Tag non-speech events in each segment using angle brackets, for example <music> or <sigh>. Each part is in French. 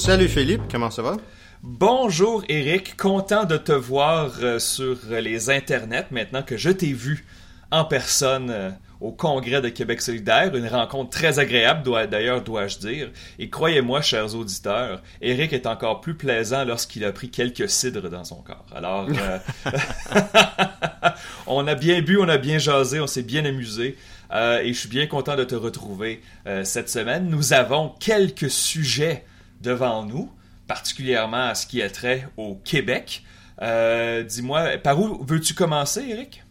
Salut Philippe, comment ça va? Bonjour Eric, content de te voir euh, sur les internets maintenant que je t'ai vu en personne euh, au congrès de Québec solidaire, une rencontre très agréable d'ailleurs dois-je dire, et croyez-moi chers auditeurs, Eric est encore plus plaisant lorsqu'il a pris quelques cidres dans son corps. Alors euh, <laughs> <laughs> on a bien bu, on a bien jasé, on s'est bien amusé. et je suis bien content de te retrouver cette semaine. Nous avons quelques sujets devant nous particulièrement à ce qui est trait au Québec. Euh, dis-moi, par où veux-tu commencer, Eric?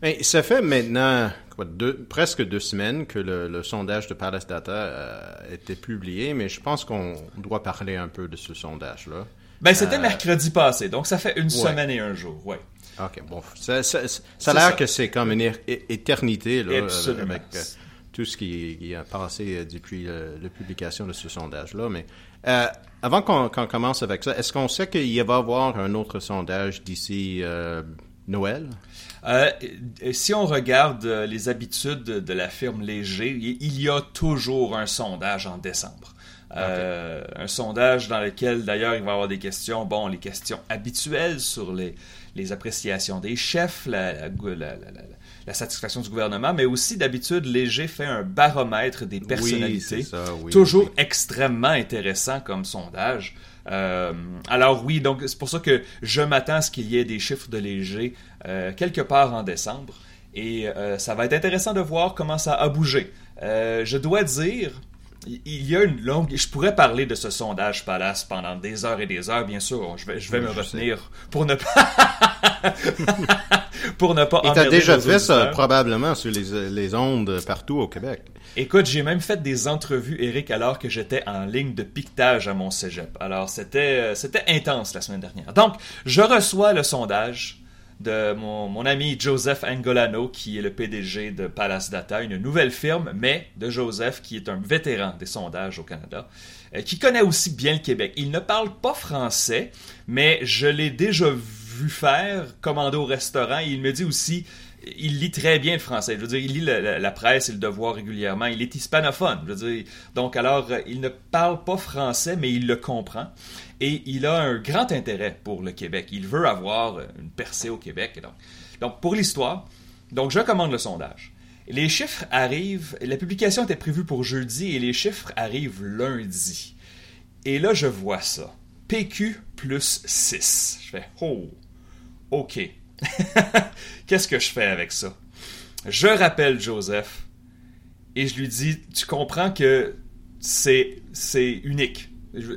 Bien, ça fait maintenant presque deux semaines que le, sondage de Palace Data a euh, été publié, mais je pense qu'on doit parler un peu de ce sondage-là. Ben, c'était euh, mercredi passé, donc ça fait une semaine et un jour, oui. OK, bon. Ça, a l'air que c'est comme une éternité, là, avec tout ce qui, a passé depuis la publication de ce sondage-là, mais euh, avant qu'on commence avec ça, est-ce qu'on sait qu'il va y avoir un autre sondage d'ici euh, Noël? Euh, si on regarde les habitudes de la firme Léger, il y a toujours un sondage en décembre. un sondage dans lequel d'ailleurs il va y avoir des questions, bon, les questions habituelles sur les, les appréciations des chefs, la, la satisfaction du gouvernement, mais aussi d'habitude, Léger fait un baromètre des personnalités. toujours extrêmement intéressant comme sondage. Euh, alors oui, donc c'est pour ça que je m'attends à ce qu'il y ait des chiffres de Léger euh, quelque part en décembre. Et euh, ça va être intéressant de voir comment ça a bougé. je dois dire, il y a une longue. Je pourrais parler de ce sondage Palace pendant des heures et des heures, bien sûr. Je vais, je vais me retenir pour ne pas. <laughs> pour ne pas. Et t'as déjà fait ça probablement sur les, les, ondes partout au Québec. Écoute, j'ai même fait des entrevues, Eric, alors que j'étais en ligne de piquetage à mon cégep. Alors c'était euh, c'était intense la semaine dernière. Donc, je reçois le sondage de mon, ami Joseph Angolano, qui est le PDG de Palace Data, une nouvelle firme, mais de Joseph, qui est un vétéran des sondages au Canada, euh, qui connaît aussi bien le Québec. Il ne parle pas français, mais je l'ai déjà vu faire, commander au restaurant, il me dit aussi il lit très bien le français. Je veux dire, il lit la, presse et le devoir régulièrement. Il est hispanophone. Je veux dire, donc alors, euh, il ne parle pas français, mais il le comprend. Et il a un grand intérêt pour le Québec. Il veut avoir une percée au Québec. Donc, donc pour l'histoire, donc je commande le sondage. Les chiffres arrivent, la publication était prévue pour jeudi et les chiffres arrivent lundi. Et là, je vois ça. PQ plus 6. Je fais, oh, OK. <laughs> Qu'est-ce que je fais avec ça? Je rappelle Joseph et je lui dis, tu comprends que c'est, unique.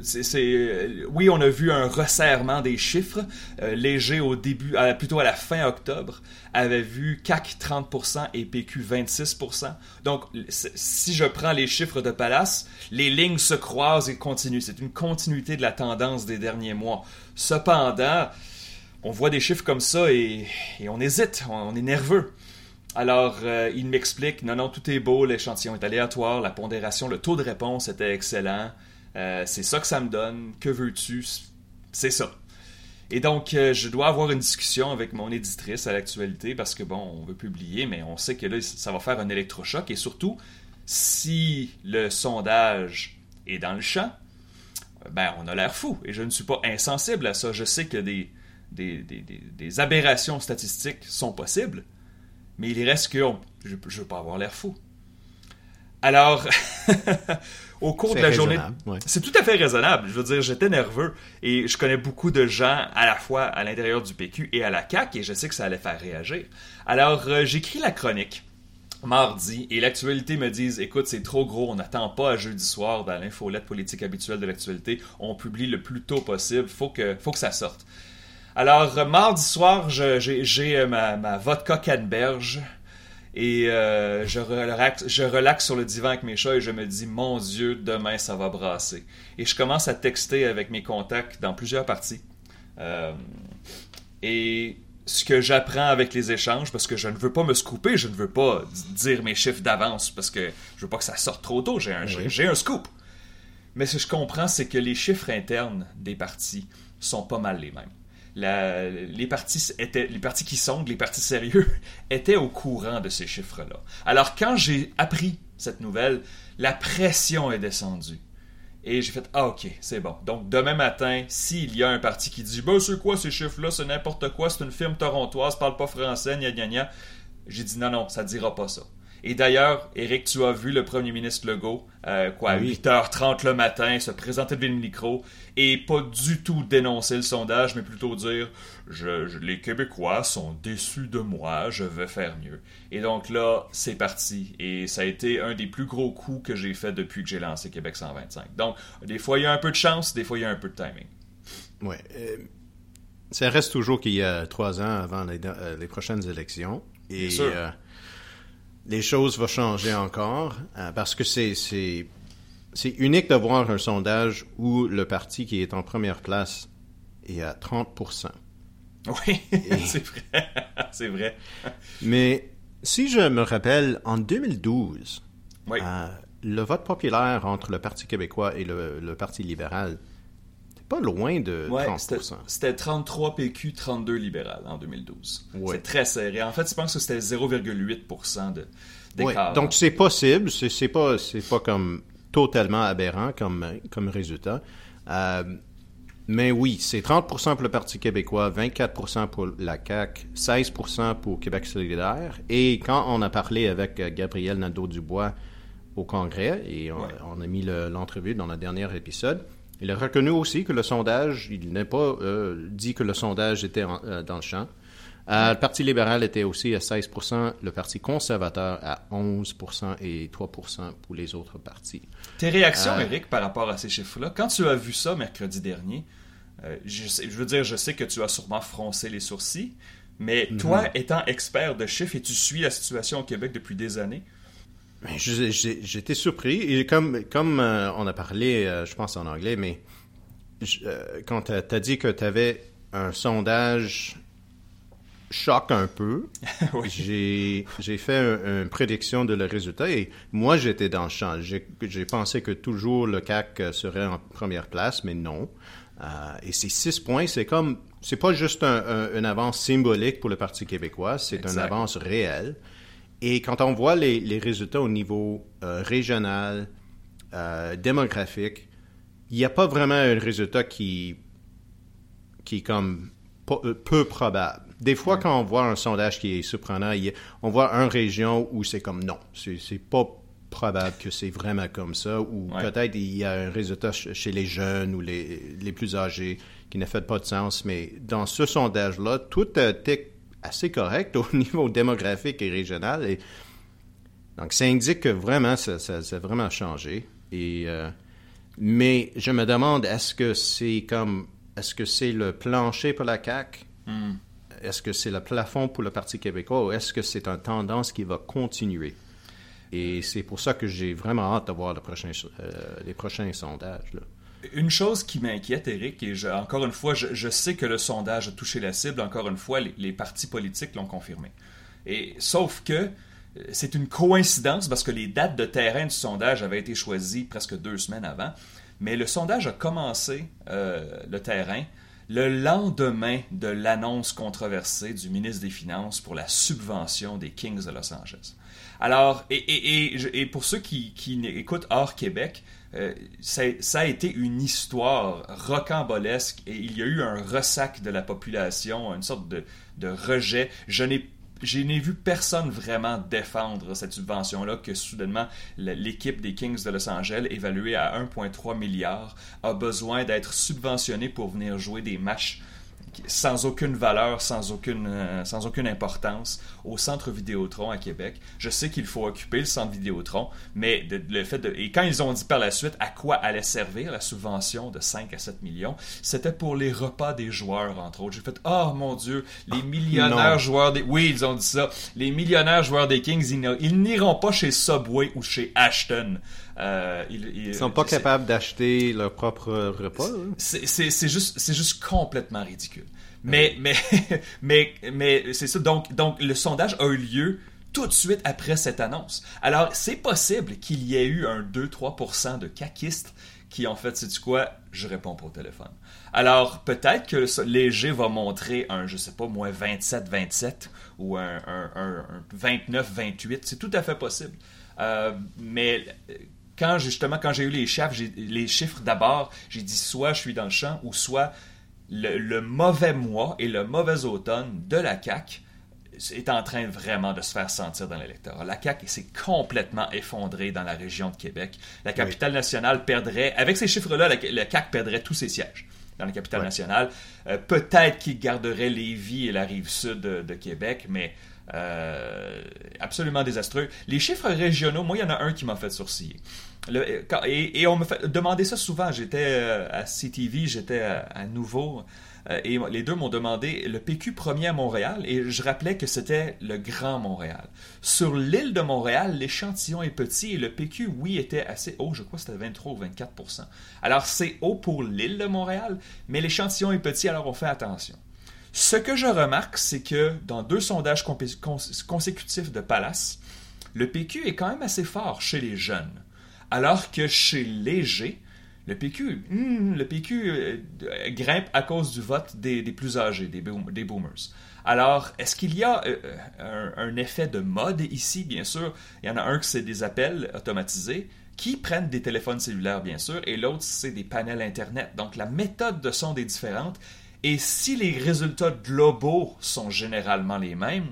C'est, oui, on a vu un resserrement des chiffres. Euh, léger au début, plutôt à la fin octobre, avait vu CAC 30% et PQ 26%. Donc, si je prends les chiffres de Palace, les lignes se croisent et continuent. C'est une continuité de la tendance des derniers mois. Cependant, on voit des chiffres comme ça et, on hésite, on, est nerveux. Alors, euh, il m'explique, non, non, tout est beau, l'échantillon est aléatoire, la pondération, le taux de réponse était excellent, euh, c'est ça que ça me donne, que veux-tu, c'est ça. Et donc, euh, je dois avoir une discussion avec mon éditrice à l'actualité parce que, bon, on veut publier, mais on sait que là, ça va faire un électrochoc. Et surtout, si le sondage est dans le champ, ben, on a l'air fou. Et je ne suis pas insensible à ça. Je sais que des, des, aberrations statistiques sont possibles, mais il reste que je ne veux pas avoir l'air fou. Alors, <laughs> au cours de la journée, c'est tout à fait raisonnable. Je veux dire, j'étais nerveux et je connais beaucoup de gens à la fois à l'intérieur du PQ et à la CAQ et je sais que ça allait faire réagir. Alors, euh, j'écris la chronique mardi et l'actualité me dit écoute c'est trop gros on n'attend pas à jeudi soir dans l'infolette politique habituelle de l'actualité on publie le plus tôt possible faut que faut que ça sorte alors, euh, mardi soir, j'ai euh, ma, ma, vodka canneberge et euh, je, relaxe, je relaxe sur le divan avec mes chats et je me dis, mon Dieu, demain, ça va brasser. Et je commence à texter avec mes contacts dans plusieurs parties. et ce que j'apprends avec les échanges, parce que je ne veux pas me scooper, je ne veux pas dire mes chiffres d'avance, parce que je veux pas que ça sorte trop tôt, j'ai un, scoop. Mais ce que je comprends, c'est que les chiffres internes des partis sont pas mal les mêmes les, partis étaient, les partis qui sont, les partis sérieux, <laughs> étaient au courant de ces chiffres-là. Alors quand j'ai appris cette nouvelle, la pression est descendue. Et j'ai fait Ah, ok, c'est bon. Donc, demain matin, s'il y a un parti qui dit Ben, c'est quoi ces chiffres-là? C'est n'importe quoi, c'est une firme torontoise, parle pas français, gna gna gna. J'ai dit Non, non, ça dira pas ça. Et d'ailleurs, Eric, tu as vu le premier ministre Legault, euh, quoi, à 8h30 le matin, se présenter devant le micro et pas du tout dénoncer le sondage, mais plutôt dire je, les Québécois sont déçus de moi, je vais faire mieux. Et donc là, c'est parti. Et ça a été un des plus gros coups que j'ai fait depuis que j'ai lancé Québec 125. Donc, des fois, il y a un peu de chance, des fois, il y a un peu de timing. Oui. Euh, ça reste toujours qu'il y a trois ans avant les, euh, prochaines élections. Et les choses vont changer encore euh, parce que c'est, c'est, unique de voir un sondage où le parti qui est en première place est à 30% Oui, <laughs> c'est vrai. <laughs> c'est vrai. Mais si je me rappelle, en 2012, euh, le vote populaire entre le Parti québécois et le Parti libéral pas loin de 30%. C'était 33 PQ, 32 libéral en 2012. C'est très serré. En fait, je pense que c'était 0,8% d'écart. Donc, c'est possible. C'est pas, pas comme totalement aberrant comme, comme résultat. Euh, mais oui, c'est 30% pour le Parti québécois, 24% pour la CAQ, 16% pour Québec solidaire. Et quand on a parlé avec euh, Gabriel Nadeau-Dubois au Congrès, et on, on a mis l'entrevue dans le dernier épisode, il a reconnu aussi que le sondage, il n'a pas euh, dit que le sondage était euh, dans le champ. Euh, le Parti libéral était aussi à 16% le Parti conservateur à 11% et 3% pour les autres partis. Tes réactions, Eric, par rapport à ces chiffres-là, quand tu as vu ça mercredi dernier, je, veux dire, je sais que tu as sûrement froncé les sourcils, mais mhm. toi, étant expert de chiffres et tu suis la situation au Québec depuis des années, J'étais surpris. Et comme, comme euh, on a parlé, euh, je pense en anglais, mais euh, quand tu as, dit que tu avais un sondage choc un peu, <laughs> j'ai fait une prédiction de le résultat et moi j'étais dans le champ. J'ai pensé que toujours le CAC serait en première place, mais non. et ces six points, c'est comme, c'est pas juste une avance symbolique pour le Parti québécois, c'est une avance réelle. Et quand on voit les, résultats au niveau euh, régional, euh, démographique, il n'y a pas vraiment un résultat qui, qui est comme euh, peu, probable. Des fois, quand on voit un sondage qui est surprenant, on voit une région où c'est comme non, c'est pas probable que c'est vraiment comme ça, ou peut-être il y a un résultat chez les jeunes ou les, les plus âgés qui ne fait pas de sens, mais dans ce sondage-là, tout est assez correct <laughs> au niveau démographique et régional. Et, donc, ça indique que vraiment, ça, a vraiment changé. Et, euh, mais je me demande, est-ce que c'est comme, est-ce que c'est le plancher pour la CAQ? Est-ce que c'est le plafond pour le Parti québécois ou est-ce que c'est une tendance qui va continuer? Et c'est pour ça que j'ai vraiment hâte de voir euh, les prochains sondages. Une chose qui m'inquiète, Eric, et encore une fois, je, sais que le sondage a touché la cible, encore une fois, les, partis politiques l'ont confirmé. Et sauf que euh, c'est une coïncidence parce que les dates de terrain du sondage avaient été choisies presque deux semaines avant, mais le sondage a commencé euh, le terrain le lendemain de l'annonce controversée du ministre des Finances pour la subvention des Kings de Los Angeles. Alors, et, pour ceux qui, écoutent hors Québec, euh, ça, a été une histoire rocambolesque et il y a eu un ressac de la population, une sorte de, rejet. Je n'ai je n'ai vu personne vraiment défendre cette subvention-là que soudainement l'équipe des Kings de Los Angeles, évaluée à 1,3 milliard, a besoin d'être subventionnée pour venir jouer des matchs sans aucune valeur, sans aucune, euh, sans aucune importance au centre Vidéotron à Québec. Je sais qu'il faut occuper le centre Vidéotron, mais le fait de, et quand ils ont dit par la suite à quoi allait servir la subvention de 5 à 7 millions, c'était pour les repas des joueurs, entre autres. J'ai fait, oh mon Dieu, les ah, millionnaires joueurs des, oui, ils ont dit ça, les millionnaires joueurs des Kings, ils n'iront pas chez Subway ou chez Ashton. Euh, ils, sont pas capables d'acheter leur propre repas. Hein? C'est juste, c'est juste complètement ridicule. Mais, mais, <laughs> mais, mais c'est ça. Donc, donc, le sondage a eu lieu tout de suite après cette annonce. Alors, c'est possible qu'il y ait eu un 2-3% de caquistes qui ont fait, sais-tu quoi, je réponds au téléphone. Alors, peut-être que Léger va montrer un, je sais pas, moins 27-27 ou un, un 29-28. C'est tout à fait possible. Euh, mais quand justement, quand j'ai eu les chiffres, les chiffres d'abord, j'ai dit soit je suis dans le champ ou soit le, mauvais mois et le mauvais automne de la CAQ est en train vraiment de se faire sentir dans l'électorat. La CAQ s'est complètement effondrée dans la région de Québec. La capitale nationale perdrait, avec ces chiffres-là, la, CAQ perdrait tous ses sièges dans la capitale nationale. Euh, peut-être qu'il garderait Lévis et la rive sud de, Québec, mais euh, absolument désastreux. Les chiffres régionaux, moi, il y en a un qui m'a fait sourciller. Et, on me fait demander ça souvent. J'étais euh, à CTV, j'étais à Nouveau euh, et les deux m'ont demandé le PQ premier à Montréal et je rappelais que c'était le Grand Montréal. Sur l'île de Montréal, l'échantillon est petit et le PQ, oui, était assez haut. Je crois que c'était 23 ou 24% Alors c'est haut pour l'île de Montréal, mais l'échantillon est petit, alors on fait attention. Ce que je remarque, c'est que dans deux sondages consécutifs de Palace, le PQ est quand même assez fort chez les jeunes, alors que chez Léger, le PQ, hmm, le PQ euh, grimpe à cause du vote des, plus âgés, des, boomers. Alors, est-ce qu'il y a euh, un, effet de mode ici, bien sûr? Il y en a un qui c'est des appels automatisés qui prennent des téléphones cellulaires, bien sûr, et l'autre, c'est des panels Internet. Donc, la méthode de son est différente. Et si les résultats globaux sont généralement les mêmes,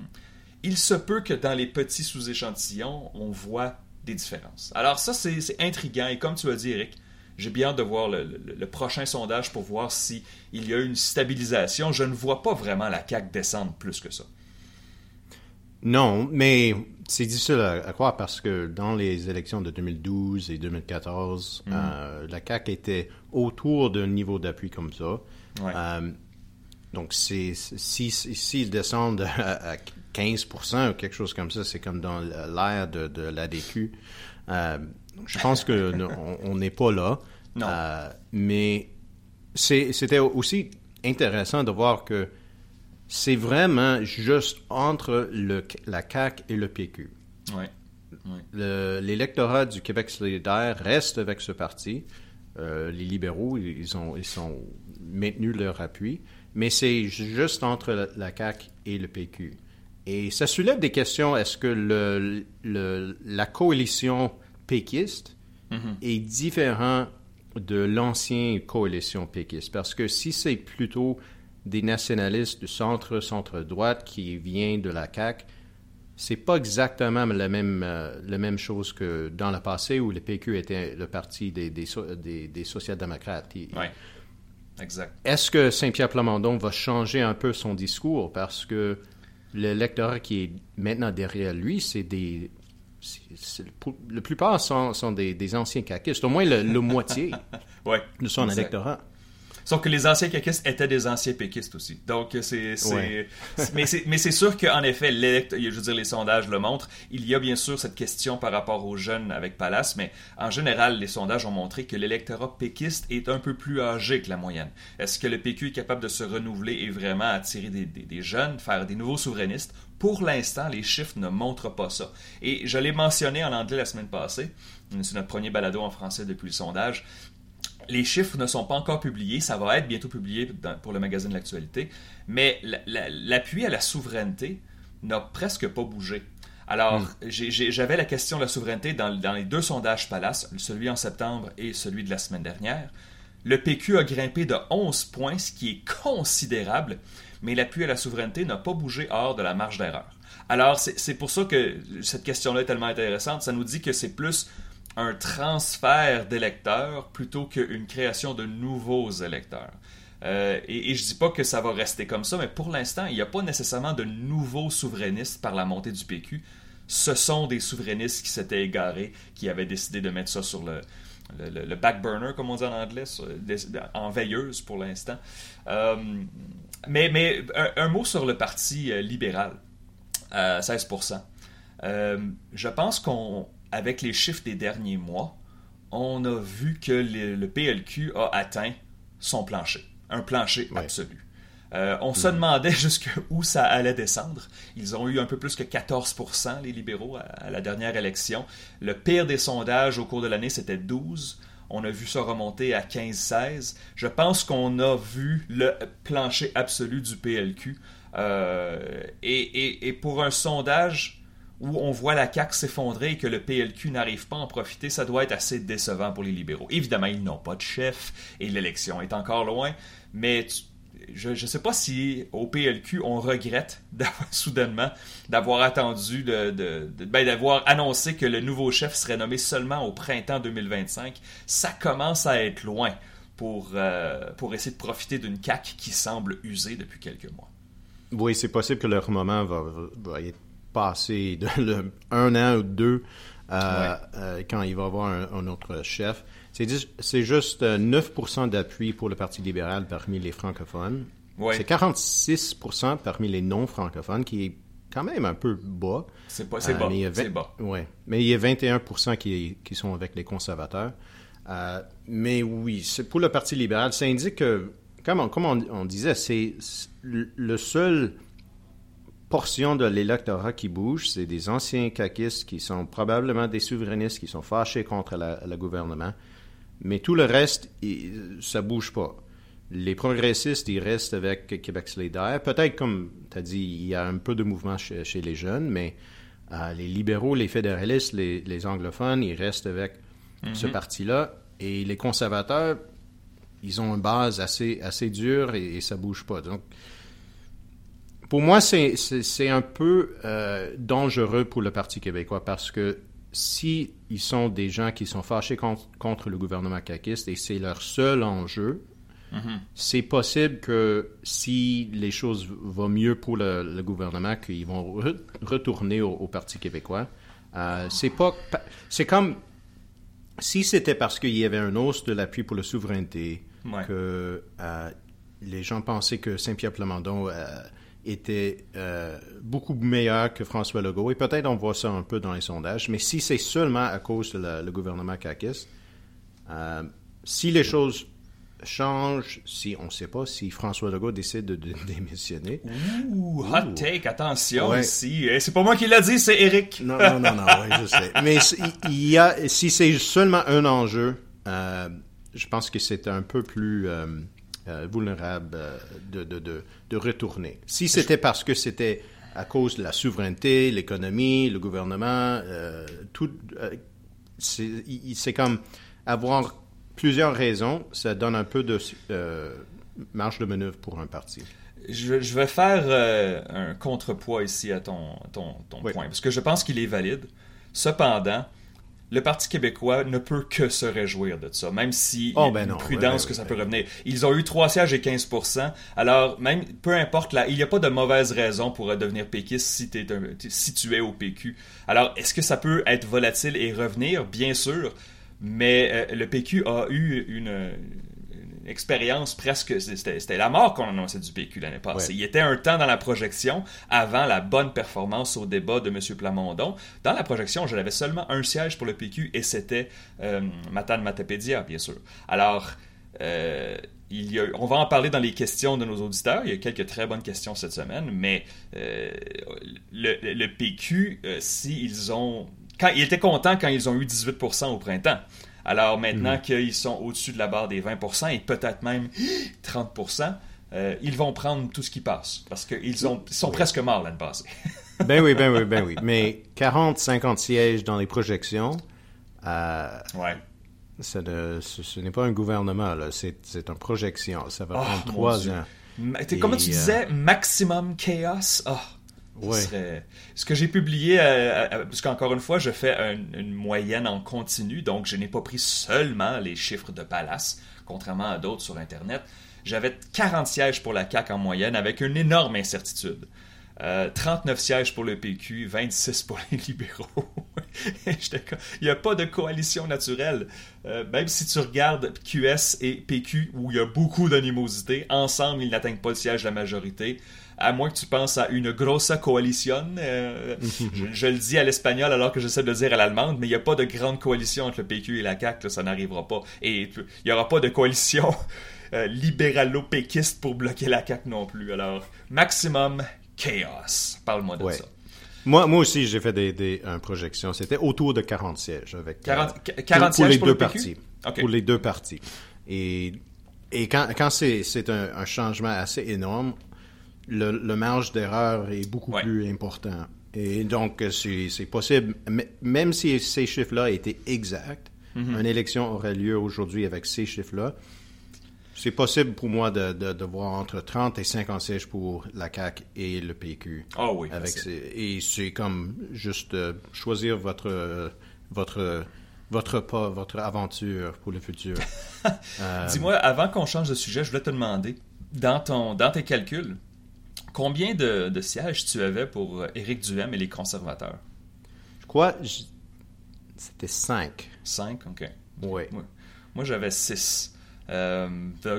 il se peut que dans les petits sous-échantillons, on voit des différences. Alors ça, c'est intriguant. Et comme tu as dit, Eric, j'ai bien hâte de voir le, prochain sondage pour voir s'il y a une stabilisation. Je ne vois pas vraiment la CAQ descendre plus que ça. Non, mais c'est difficile à, croire parce que dans les élections de 2012 et 2014, mm. euh, la CAQ était autour d'un niveau d'appui comme ça. Euh, donc, s'ils si, descendent <laughs> à, 15 ou quelque chose comme ça, c'est comme dans l'ère de, de l'ADQ. Euh, je pense qu'on <laughs> n'est pas là. Non. Euh, mais c'était aussi intéressant de voir que c'est vraiment juste entre le, la CAQ et le PQ. Oui. L'électorat du Québec solidaire reste avec ce parti. Euh, les libéraux, ils ont, ils sont maintenus leur appui, mais c'est juste entre la, la, CAQ et le PQ. Et ça soulève des questions. Est-ce que le, le, la coalition péquiste mhm. est différent de l'ancienne coalition péquiste? Parce que si c'est plutôt des nationalistes du centre, centre-droite qui viennent de la CAQ, c'est pas exactement la même, euh, la même chose que dans le passé où le PQ était le parti des, des, des, social-démocrates. Oui, exact. Est-ce que Saint-Pierre Plamondon va changer un peu son discours parce que l'électorat qui est maintenant derrière lui, c'est des la plupart sont, des, anciens caquistes, au moins le, moitié de son électorat. Sauf que les anciens caquistes étaient des anciens péquistes aussi. Donc, c'est. mais c'est sûr qu'en effet, je veux dire, les sondages le montrent. Il y a bien sûr cette question par rapport aux jeunes avec Palace, mais en général, les sondages ont montré que l'électorat péquiste est un peu plus âgé que la moyenne. Est-ce que le PQ est capable de se renouveler et vraiment attirer des, des jeunes, faire des nouveaux souverainistes? Pour l'instant, les chiffres ne montrent pas ça. Et je l'ai mentionné en anglais la semaine passée. C'est notre premier balado en français depuis le sondage. Les chiffres ne sont pas encore publiés, ça va être bientôt publié pour le magazine de l'actualité, mais l'appui à la souveraineté n'a presque pas bougé. Alors, hmm. j'avais la question de la souveraineté dans, les deux sondages Palace, celui en septembre et celui de la semaine dernière. Le PQ a grimpé de 11 points, ce qui est considérable mais l'appui à la souveraineté n'a pas bougé hors de la marge d'erreur. Alors, c'est pour ça que cette question-là est tellement intéressante. Ça nous dit que c'est plus un transfert d'électeurs plutôt qu'une création de nouveaux électeurs. Euh, et, je je dis pas que ça va rester comme ça, mais pour l'instant, il n'y a pas nécessairement de nouveaux souverainistes par la montée du PQ. Ce sont des souverainistes qui s'étaient égarés, qui avaient décidé de mettre ça sur le, le, back burner, comme on dit en anglais, en veilleuse pour l'instant. Euh, mais, mais un, mot sur le Parti euh, libéral, 16%. Euh, je pense qu'avec les chiffres des derniers mois, on a vu que le, PLQ a atteint son plancher, un plancher absolu. Euh, on se hmm. demandait jusqu'où ça allait descendre. Ils ont eu un peu plus que 14%, les libéraux, à, la dernière élection. Le pire des sondages au cours de l'année, c'était 12%. On a vu ça remonter à 15-16. Je pense qu'on a vu le plancher absolu du PLQ. Euh, et, pour un sondage où on voit la CAQ s'effondrer et que le PLQ n'arrive pas à en profiter, ça doit être assez décevant pour les libéraux. Évidemment, ils n'ont pas de chef et l'élection est encore loin, mais je ne sais pas si au PLQ on regrette <laughs> soudainement d'avoir attendu, de, ben, d'avoir annoncé que le nouveau chef serait nommé seulement au printemps 2025. Ça commence à être loin pour, euh, pour essayer de profiter d'une CAQ qui semble usée depuis quelques mois. Oui, c'est possible que leur moment va, va être passé de <laughs> un an ou deux euh, euh, quand il va avoir un, autre chef. C'est juste 9 euh, d'appui pour le Parti libéral parmi les francophones. C'est 46 parmi les non-francophones, qui est quand même un peu bas. C'est bas, c'est bas. Ouais. Mais il y a 21 qui, qui sont avec les conservateurs. mais oui, pour le Parti libéral, ça indique que, comme on disait, c'est le seul portion de l'électorat qui bouge, c'est des anciens caquistes qui sont probablement des souverainistes qui sont fâchés contre le gouvernement. Mais tout le reste, ça bouge pas. Les progressistes, ils restent avec Québec solidaire. Peut-être, comme tu as dit, il y a un peu de mouvement chez, les jeunes, mais euh, les libéraux, les fédéralistes, les, anglophones, ils restent avec ce mhm. parti-là. Et les conservateurs, ils ont une base assez, assez dure et, et ça bouge pas. Donc, pour moi, c'est un peu euh, dangereux pour le Parti québécois parce que si ils sont des gens qui sont fâchés contre, le gouvernement caquiste et c'est leur seul enjeu, mm-hmm. c'est possible que si les choses vont mieux pour le, gouvernement, qu'ils vont retourner au, Parti québécois. Euh, c'est pas, c'est comme si c'était parce qu'il y avait un hausse de l'appui pour la souveraineté que euh, les gens pensaient que Saint-Pierre Plamondon était euh, beaucoup meilleur que François Legault. Et peut-être on voit ça un peu dans les sondages. Mais si c'est seulement à cause de le gouvernement CAQIS, euh, si les choses changent, si on ne sait pas, si François Legault décide de, <laughs> démissionner. Ouh, hot take, attention ici. Eh, c'est pas moi qui l'a dit, c'est Eric. Non, non, non, non, je sais. Mais il y a, si c'est seulement un enjeu, euh, je pense que c'est un peu plus euh, vulnérable euh, de, de, de, retourner. Si c'était parce que c'était à cause de la souveraineté, l'économie, le gouvernement, euh, tout, c'est comme avoir plusieurs raisons, ça donne un peu de marge de manœuvre pour un parti. Je, je vais faire un contrepoids ici à ton, ton, ton point, parce que je pense qu'il est valide. Cependant, le Parti québécois ne peut que se réjouir de ça, même si oh, ben une prudence que ça peut revenir. Ils ont eu trois sièges et 15% alors même peu importe là, il n'y a pas de mauvaise raison pour devenir péquiste si tu es au PQ. Alors est-ce que ça peut être volatile et revenir? Bien sûr, mais euh, le PQ a eu une expérience presque. C'était la mort qu'on annonçait du PQ l'année passée. Il y était un temps dans la projection, avant la bonne performance au débat de M. Plamondon. Dans la projection, je l'avais seulement un siège pour le PQ et c'était euh, Matane Matapédia, bien sûr. Alors. Euh, il y a, on va en parler dans les questions de nos auditeurs. Il y a quelques très bonnes questions cette semaine, mais euh, le, PQ, s'ils ont. Quand, ils étaient contents quand ils ont eu 18% au printemps. Alors maintenant mhm. qu'ils sont au-dessus de la barre des 20% et peut-être même <gasps> 30%, euh, ils vont prendre tout ce qui passe parce qu'ils sont presque morts l'année <laughs> passée. ben oui, ben oui, ben oui. <laughs> Mais 40, 50 sièges dans les projections, euh, ouais. ce, n'est pas un gouvernement, c'est une projection. Ça va oh, prendre trois ans. comment tu euh, disais, maximum chaos? Oh. Ce que j'ai publié, euh, euh, parce qu'encore une fois, je fais une moyenne en continu, donc je n'ai pas pris seulement les chiffres de Palace, contrairement à d'autres sur Internet. J'avais 40 sièges pour la CAQ en moyenne, avec une énorme incertitude. 39 euh, sièges pour le PQ, 26 pour les libéraux. <laughs> il n'y a pas de coalition naturelle. même si tu regardes QS et PQ, où il y a beaucoup d'animosité, ensemble, ils n'atteignent pas le siège de la majorité à moins que tu penses à une grosse coalition. Euh, <laughs> je, le dis à l'espagnol alors que j'essaie de le dire à l'allemande, mais il n'y a pas de grande coalition entre le PQ et la CAQ, ça n'arrivera pas. Et il n'y aura pas de coalition <laughs> euh, libéralo-péquiste pour bloquer la CAQ non plus. Alors, maximum chaos. Parle-moi de ça. Moi, moi aussi, j'ai fait des, des projections. C'était autour de 40 sièges. Avec, 40, 40 euh, pour, sièges les pour deux partis. Pour les deux partis. Et, et quand, quand c'est un, un, changement assez énorme, le, marge d'erreur est beaucoup plus important. Et donc, c'est possible, même si ces chiffres-là étaient exacts, mm-hmm. une élection aurait lieu aujourd'hui avec ces chiffres-là. C'est possible pour moi de, de, voir entre 30 et 50 sièges pour la CAQ et le PQ. Ah oui. Avec et c'est comme juste euh, choisir votre, votre, votre pas, votre aventure pour le futur. Euh, <laughs> Dis-moi, avant qu'on change de sujet, je voulais te demander, dans, ton, dans tes calculs, combien de, de sièges tu avais pour euh, Éric Duhem et les conservateurs? Je crois c'était 5. 5, OK. Oui. Moi, j'avais 6. Euh,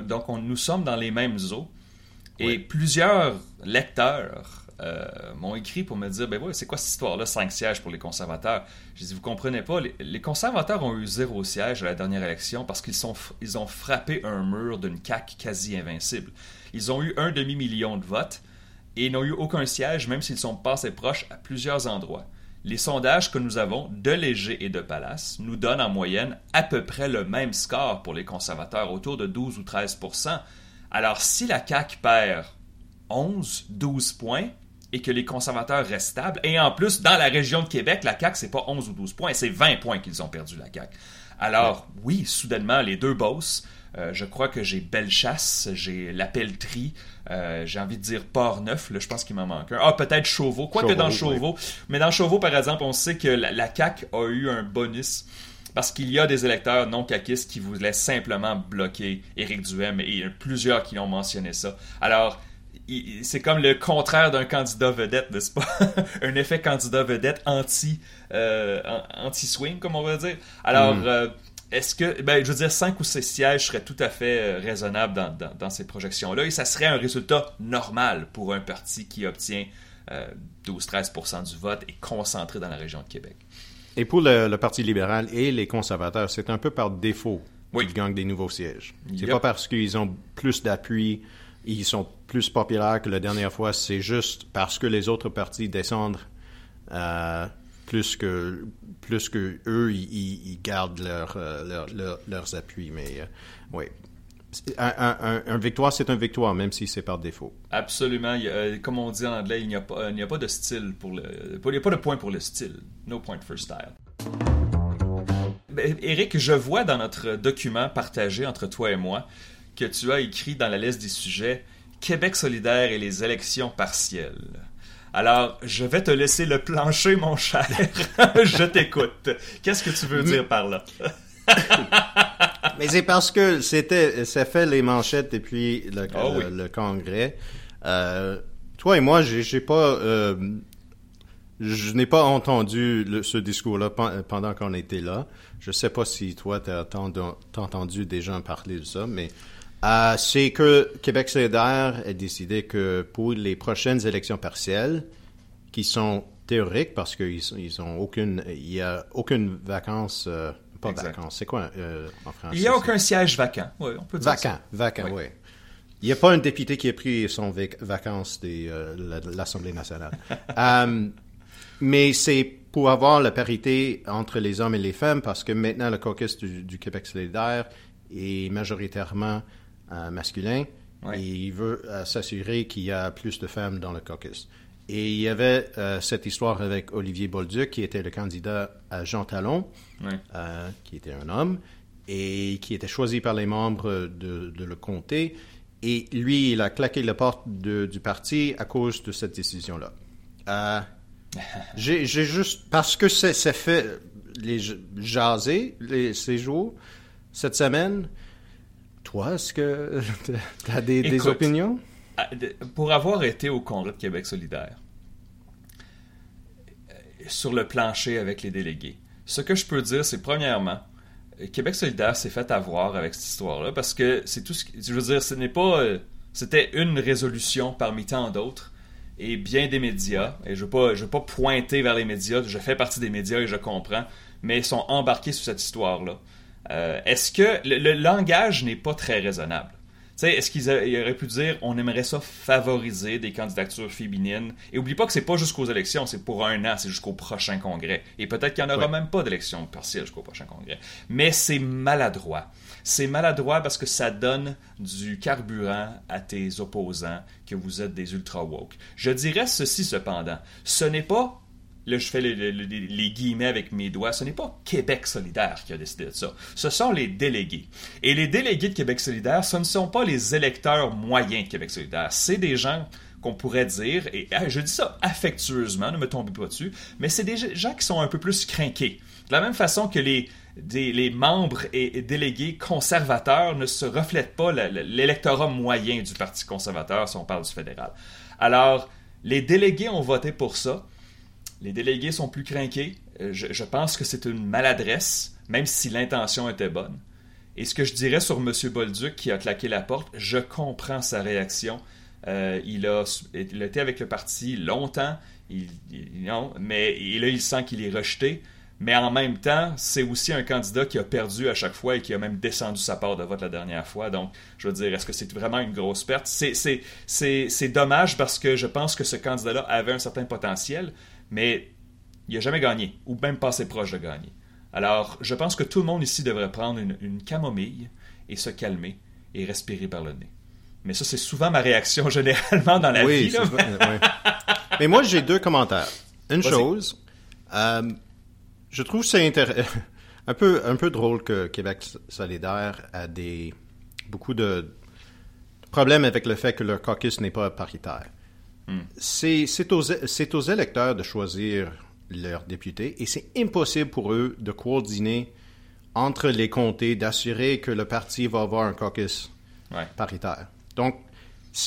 donc, nous sommes dans les mêmes eaux. Et plusieurs lecteurs euh, m'ont écrit pour me dire, ben ouais, c'est quoi cette histoire-là, cinq sièges pour les conservateurs? J'ai dit, vous comprenez pas, les, conservateurs ont eu zéro siège à la dernière élection parce qu'ils ils ont frappé un mur d'une CAQ quasi invincible. Ils ont eu un demi-million de votes et n'ont eu aucun siège, même s'ils sont passés proches à plusieurs endroits. Les sondages que nous avons de Léger et de Palace nous donnent en moyenne à peu près le même score pour les conservateurs, autour de 12 ou 13% Alors, si la CAQ perd 11, 12 points et que les conservateurs restent stables, et en plus, dans la région de Québec, la CAQ, c'est pas 11 ou 12 points, c'est 20 points qu'ils ont perdu, la CAQ. Alors, oui, soudainement, les deux boss, euh, je crois que j'ai Bellechasse, j'ai La Pelleterie, euh, j'ai envie de dire Port-Neuf, là, je pense qu'il m'en manque un. Ah, peut-être Chauveau, quoique dans Chauveau. Mais dans Chauveau, par exemple, on sait que la, la CAQ a eu un bonus parce qu'il y a des électeurs non caquistes qui voulaient simplement bloquer Éric Duhem et il y a plusieurs qui ont mentionné ça. Alors, c'est comme le contraire d'un candidat vedette, n'est-ce pas? <laughs> un effet candidat vedette anti, euh, anti-swing, comme on va dire. Alors, hmm. Est-ce que, ben, je veux dire, 5 ou 6 sièges seraient tout à fait euh, raisonnables dans, ces projections-là et ça serait un résultat normal pour un parti qui obtient 12-13% euh, du vote et concentré dans la région de Québec? Et pour le, Parti libéral et les conservateurs, c'est un peu par défaut qu'ils gagnent des nouveaux sièges. C'est pas parce qu'ils ont plus d'appui, ils sont plus populaires que la dernière fois, c'est juste parce que les autres partis descendent. Euh, plus que plus que eux ils, gardent euh, leur, leurs appuis mais euh, oui un, victoire, c'est un victoire, même si c'est par défaut. Absolument. Euh, comme on dit en anglais, il n'y a, pas, a pas de style pour le. Il n'y a pas de point pour le style. No point for style. Eric, ben, je vois dans notre document partagé entre toi et moi que tu as écrit dans la liste des sujets Québec solidaire et les élections partielles. Alors, je vais te laisser le plancher, mon cher. <laughs> je t'écoute. Qu'est-ce que tu veux dire par là? <laughs> Mais c'est parce que c'était, ça fait les manchettes depuis le, ah congrès. Euh, toi et moi, j'ai, pas, euh, je n'ai pas entendu ce discours-là pendant qu'on était là. Je sais pas si toi, tu as entendu des gens parler de ça, mais euh, c'est que Québec solidaire a décidé que pour les prochaines élections partielles, qui sont théoriques parce qu'ils ils ont aucune, il y a aucune vacance, euh, pas vacance, c'est quoi euh, en français? Il n'y a aucun siège vacant, oui, on peut dire Vacant, ça. vacant, oui. Il n'y a pas un député qui a pris son vacances de l'Assemblée nationale. <laughs> mais c'est pour avoir la parité entre les hommes et les femmes parce que maintenant le caucus du, du Québec solidaire est majoritairement euh, masculin et il veut euh, s'assurer qu'il y a plus de femmes dans le caucus. Et il y avait euh, cette histoire avec Olivier Bolduc, qui était le candidat à Jean Talon, qui était un homme, et qui était choisi par les membres de, le comté. Et lui, il a claqué la porte du parti à cause de cette décision-là. j'ai juste, parce que c'est fait les jaser les, ces jours, cette semaine, toi, est-ce que <laughs> tu as des, opinions? Ah, pour avoir été au Congrès de Québec solidaire, euh, sur le plancher avec les délégués, ce que je peux dire, c'est premièrement, Québec solidaire s'est fait avoir avec cette histoire-là parce que c'est tout ce que. Je veux dire, ce n'est pas. Euh, c'était une résolution parmi tant d'autres et bien des médias. Et je ne veux pas pointer vers les médias, je fais partie des médias et je comprends, mais ils sont embarqués sur cette histoire-là. Euh, est-ce que le, langage n'est pas très raisonnable? Est-ce qu'ils auraient pu dire on aimerait ça favoriser des candidatures féminines? Et oublie pas que c'est pas jusqu'aux élections, c'est pour un an, c'est jusqu'au prochain congrès. Et peut-être qu'il n'y en aura même pas d'élection partielle jusqu'au prochain congrès. Mais c'est maladroit. C'est maladroit parce que ça donne du carburant à tes opposants que vous êtes des ultra woke. Je dirais ceci cependant, ce n'est pas là je fais les, guillemets avec mes doigts, ce n'est pas Québec solidaire qui a décidé de ça. Ce sont les délégués. Et les délégués de Québec solidaire, ce ne sont pas les électeurs moyens de Québec solidaire. C'est des gens qu'on pourrait dire, et ah, je dis ça affectueusement, ne me tombez pas dessus, mais c'est des gens qui sont un peu plus crinqués. De la même façon que les, les membres et, délégués conservateurs ne se reflètent pas l'électorat moyen du Parti conservateur si on parle du fédéral. Alors, les délégués ont voté pour ça. Les délégués sont plus craqués. Euh, je, pense que c'est une maladresse, même si l'intention était bonne. Et ce que je dirais sur M. Bolduc qui a claqué la porte, je comprends sa réaction. Euh, il, a, été avec le parti longtemps, mais là, il sent qu'il est rejeté. Mais en même temps, c'est aussi un candidat qui a perdu à chaque fois et qui a même descendu sa part de vote la dernière fois. Donc, je veux dire, est-ce que c'est vraiment une grosse perte? C'est dommage parce que je pense que ce candidat-là avait un certain potentiel, mais il n'a jamais gagné, ou même pas assez proche de gagner. Alors, je pense que tout le monde ici devrait prendre une, camomille et se calmer et respirer par le nez. Mais ça, c'est souvent ma réaction <laughs> généralement dans la vie. Mais moi, j'ai deux commentaires. Une chose, euh, je trouve c'est <laughs> un peu, un peu drôle que Québec solidaire a des, beaucoup de problèmes avec le fait que leur caucus n'est pas paritaire. C'est aux, aux, électeurs de choisir leurs députés et c'est impossible pour eux de coordonner entre les comtés, d'assurer que le parti va avoir un caucus paritaire. Donc,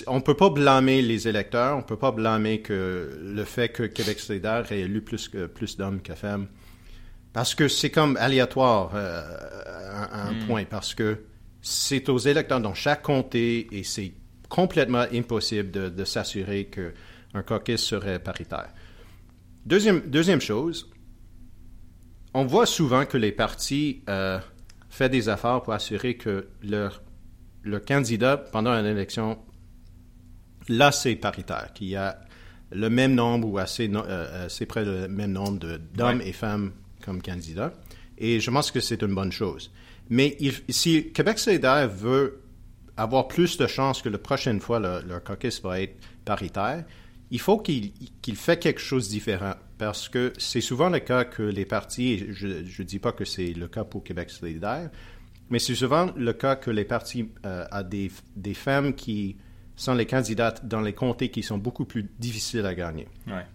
on ne peut pas blâmer les électeurs, on ne peut pas blâmer que le fait que Québec solidaire ait élu plus, plus d'hommes que femmes parce que c'est comme aléatoire euh, un, hmm. point, parce que c'est aux électeurs dans chaque comté et c'est complètement impossible de, s'assurer qu'un caucus serait paritaire. Deuxième, deuxième chose, on voit souvent que les partis euh, font des efforts pour assurer que leur, le candidat, pendant une élection, là, c'est paritaire, qu'il y a le même nombre ou assez, euh, assez près le même nombre d'hommes et femmes comme candidat. Et je pense que c'est une bonne chose. Mais si Québec solidaire veut avoir plus de chances que la prochaine fois leur caucus va être paritaire, il faut qu'il qu fait quelque chose de différent. Parce que c'est souvent le cas que les partis, je ne dis pas que c'est le cas pour Québec solidaire, mais c'est souvent le cas que les partis euh, ont des, des femmes qui sont les candidates dans les comtés qui sont beaucoup plus difficiles à gagner. Ouais.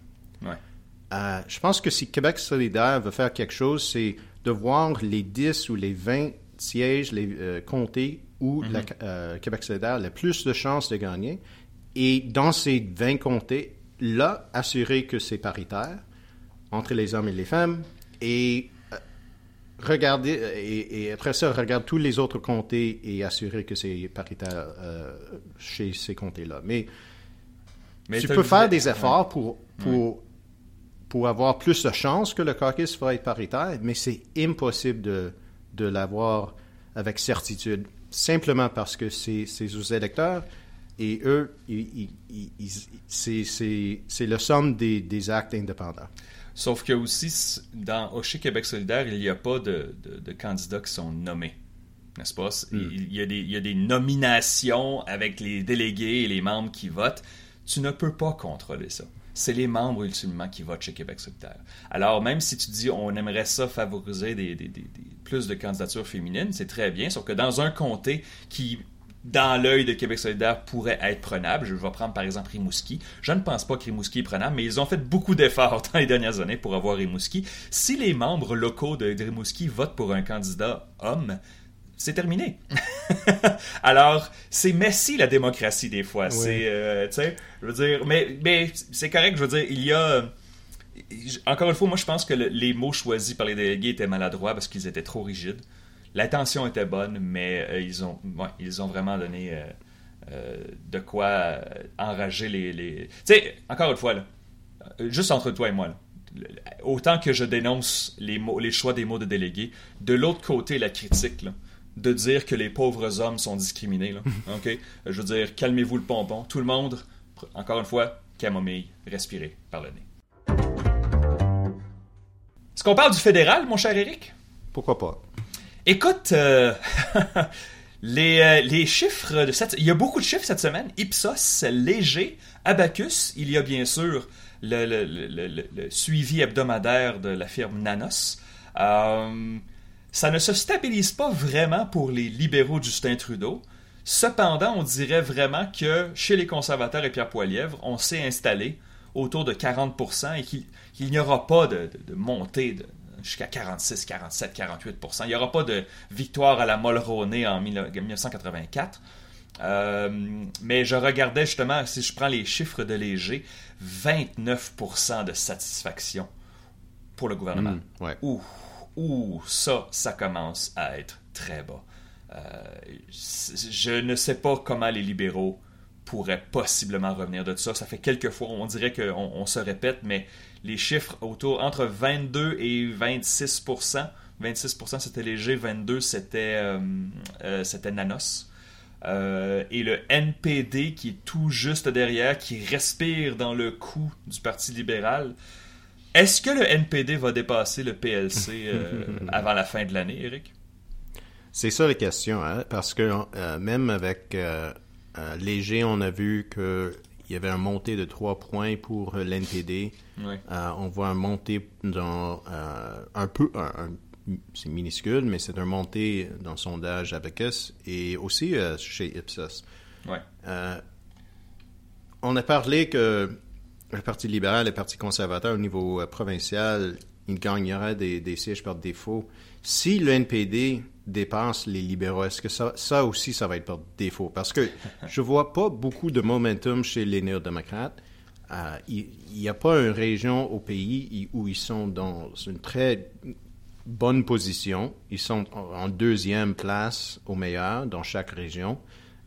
Ouais. Euh, je pense que si Québec solidaire veut faire quelque chose, c'est de voir les 10 ou les 20 sièges, les euh, comtés où euh, Québec solidaire a le plus de chances de gagner. Et dans ces 20 comtés, là, assurer que c'est paritaire entre les hommes et les femmes. Et regarder, et, après ça, regarder tous les autres comtés et assurer que c'est paritaire chez ces comtés-là. Mais, tu peux faire des efforts pour, pour pour avoir plus de chances que le caucus va être paritaire, mais c'est impossible de, de l'avoir avec certitude, simplement parce que c'est aux électeurs et eux, c'est le somme des, des, actes indépendants. Sauf que aussi, dans Hocher Québec solidaire, il n'y a pas de, de, candidats qui sont nommés. N'est-ce pas? Hmm. Il, y a des, il y a des nominations avec les délégués et les membres qui votent. Tu ne peux pas contrôler ça c'est les membres ultimement qui votent chez Québec solidaire. Alors, même si tu dis on aimerait ça favoriser plus de candidatures féminines, c'est très bien, sauf que dans un comté qui dans l'œil de Québec solidaire pourrait être prenable. Je vais prendre par exemple Rimouski. Je ne pense pas que Rimouski est prenable, mais ils ont fait beaucoup d'efforts <laughs> dans les dernières années pour avoir Rimouski. Si les membres locaux de Rimouski votent pour un candidat homme, c'est terminé. <laughs> Alors, c'est messy la démocratie des fois. C'est, euh, tu sais, je veux dire, mais, mais c'est correct, je veux dire, il y a. Encore une fois, moi je pense que les mots choisis par les délégués étaient maladroits parce qu'ils étaient trop rigides. L'intention était bonne, mais euh, ils, ont, ils ont vraiment donné euh, de quoi enrager les. les... Tu sais, encore une fois, là, juste entre toi et moi, là, autant que je dénonce les, mots, les choix des mots de délégués, de l'autre côté, la critique, là, de dire que les pauvres hommes sont discriminés. Là. <laughs> OK? Je veux dire, calmez-vous le pompon. Tout le monde, encore une fois, camomille, respirez par le nez. Est-ce qu'on parle du fédéral, mon cher Eric? Pourquoi pas? Écoute, euh, <laughs> Les, les, chiffres de cette... Il y a beaucoup de chiffres cette semaine. Ipsos, léger. Abacus, il y a bien sûr le, le suivi hebdomadaire de la firme Nanos. Euh, ça ne se stabilise pas vraiment pour les libéraux de Justin Trudeau. Cependant, on dirait vraiment que chez les conservateurs et Pierre Poilièvre, on s'est installé autour de 40% et qu'il n'y aura pas de, montée jusqu'à 46, 47, 48% Il n'y aura pas de victoire à la Mulroney en 1984. Euh, mais je regardais justement, si je prends les chiffres de Léger, 29% de satisfaction pour le gouvernement. Mmh, ouh, ça, ça commence à être très bas. Euh, je ne sais pas comment les libéraux pourraient possiblement revenir de ça. Ça fait quelques fois, on dirait qu'on on se répète, mais les chiffres autour entre 22 et 26% 26% c'était léger, 22 c'était euh, euh, c'était Nanos. et le NPD qui est tout juste derrière, qui respire dans le cou du Parti libéral, est-ce que le NPD va dépasser le PLC euh, avant la fin de l'année, Eric? C'est ça la question, hein? parce que euh, même avec euh, Léger, on a vu qu'il y avait un montée de 3 points pour l'NPD. on voit un montée dans un peu, c'est minuscule, mais c'est un montée dans le sondage Abacus et aussi chez Ipsos. on a parlé que le Parti libéral et le Parti conservateur au niveau euh, provincial, il gagnerait des, sièges par défaut. Si le NPD dépasse les libéraux, est-ce que ça, aussi, ça va être par défaut? Parce que je vois pas beaucoup de momentum chez les néo-démocrates. Euh, il n'y a pas une région au pays où ils sont dans une très bonne position. Ils sont en deuxième place au meilleur dans chaque région.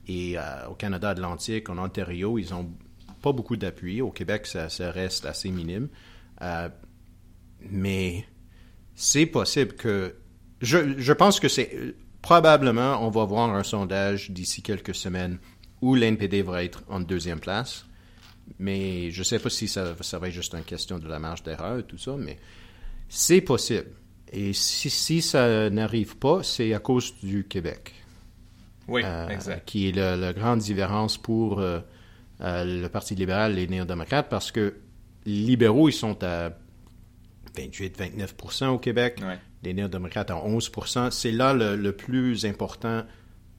Et euh, au Canada Atlantique, en Ontario, ils ont pas beaucoup d'appui. Au Québec, ça, reste assez minime. Euh, mais c'est possible que... Je, pense que c'est... Probablement, on va voir un sondage d'ici quelques semaines où l'NPD va être en deuxième place. Mais je ne sais pas si ça, ça, va être juste une question de la marge d'erreur et tout ça, mais c'est possible. Et si, si ça n'arrive pas, c'est à cause du Québec. Oui, euh, exact. Qui est la, grande différence pour euh, euh, le Parti libéral, les néo-démocrates, parce que les libéraux, ils sont à 28-29% au Québec. Les néo-démocrates à 11% C'est là le, plus important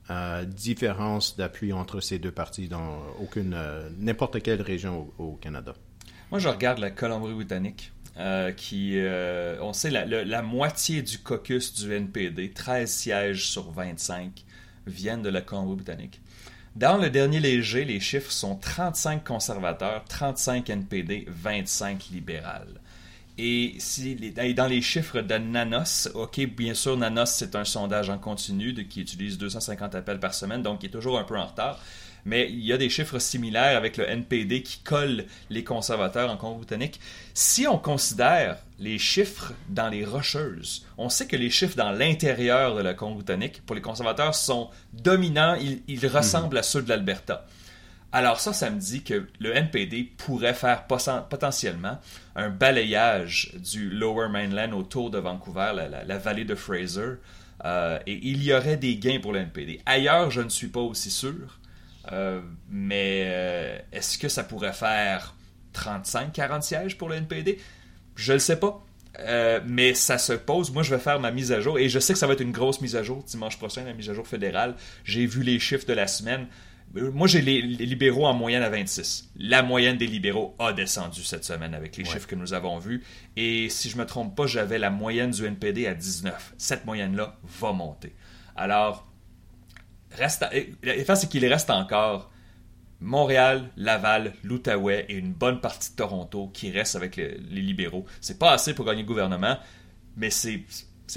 euh, différence d'appui entre ces deux partis dans aucune euh, n'importe quelle région au, Canada. Moi, je regarde la Colombie-Britannique. qui, on sait, la, la, moitié du caucus du NPD, 13 sièges sur 25, viennent de la Colombie-Britannique. Dans le dernier léger, les chiffres sont 35 conservateurs, 35 NPD, 25 libérales. Et, dans les chiffres de Nanos, OK, bien sûr, Nanos, c'est un sondage en continu qui utilise 250 appels par semaine, donc qui est toujours un peu en retard mais il y a des chiffres similaires avec le NPD qui colle les conservateurs en Colombie-Britannique. Si on considère les chiffres dans les rocheuses, on sait que les chiffres dans l'intérieur de la Colombie-Britannique, pour les conservateurs, sont dominants, ils, ressemblent à ceux de l'Alberta. Alors ça, ça me dit que le NPD pourrait faire potentiellement un balayage du Lower Mainland autour de Vancouver, la, vallée de Fraser, euh, et il y aurait des gains pour le NPD. Ailleurs, je ne suis pas aussi sûr. Euh, mais euh, est-ce que ça pourrait faire 35-40 sièges pour le NPD? Je ne sais pas. Euh, mais ça se pose. Moi, je vais faire ma mise à jour et je sais que ça va être une grosse mise à jour dimanche prochain, la mise à jour fédérale. J'ai vu les chiffres de la semaine. Moi, j'ai les, libéraux en moyenne à 26. La moyenne des libéraux a descendu cette semaine avec les chiffres que nous avons vus. Et si je ne me trompe pas, j'avais la moyenne du NPD à 19. Cette moyenne-là va monter. Alors, reste, c'est qu'il reste encore Montréal, Laval, l'Outaouais et une bonne partie de Toronto qui reste avec les libéraux. C'est pas assez pour gagner le gouvernement, mais c'est,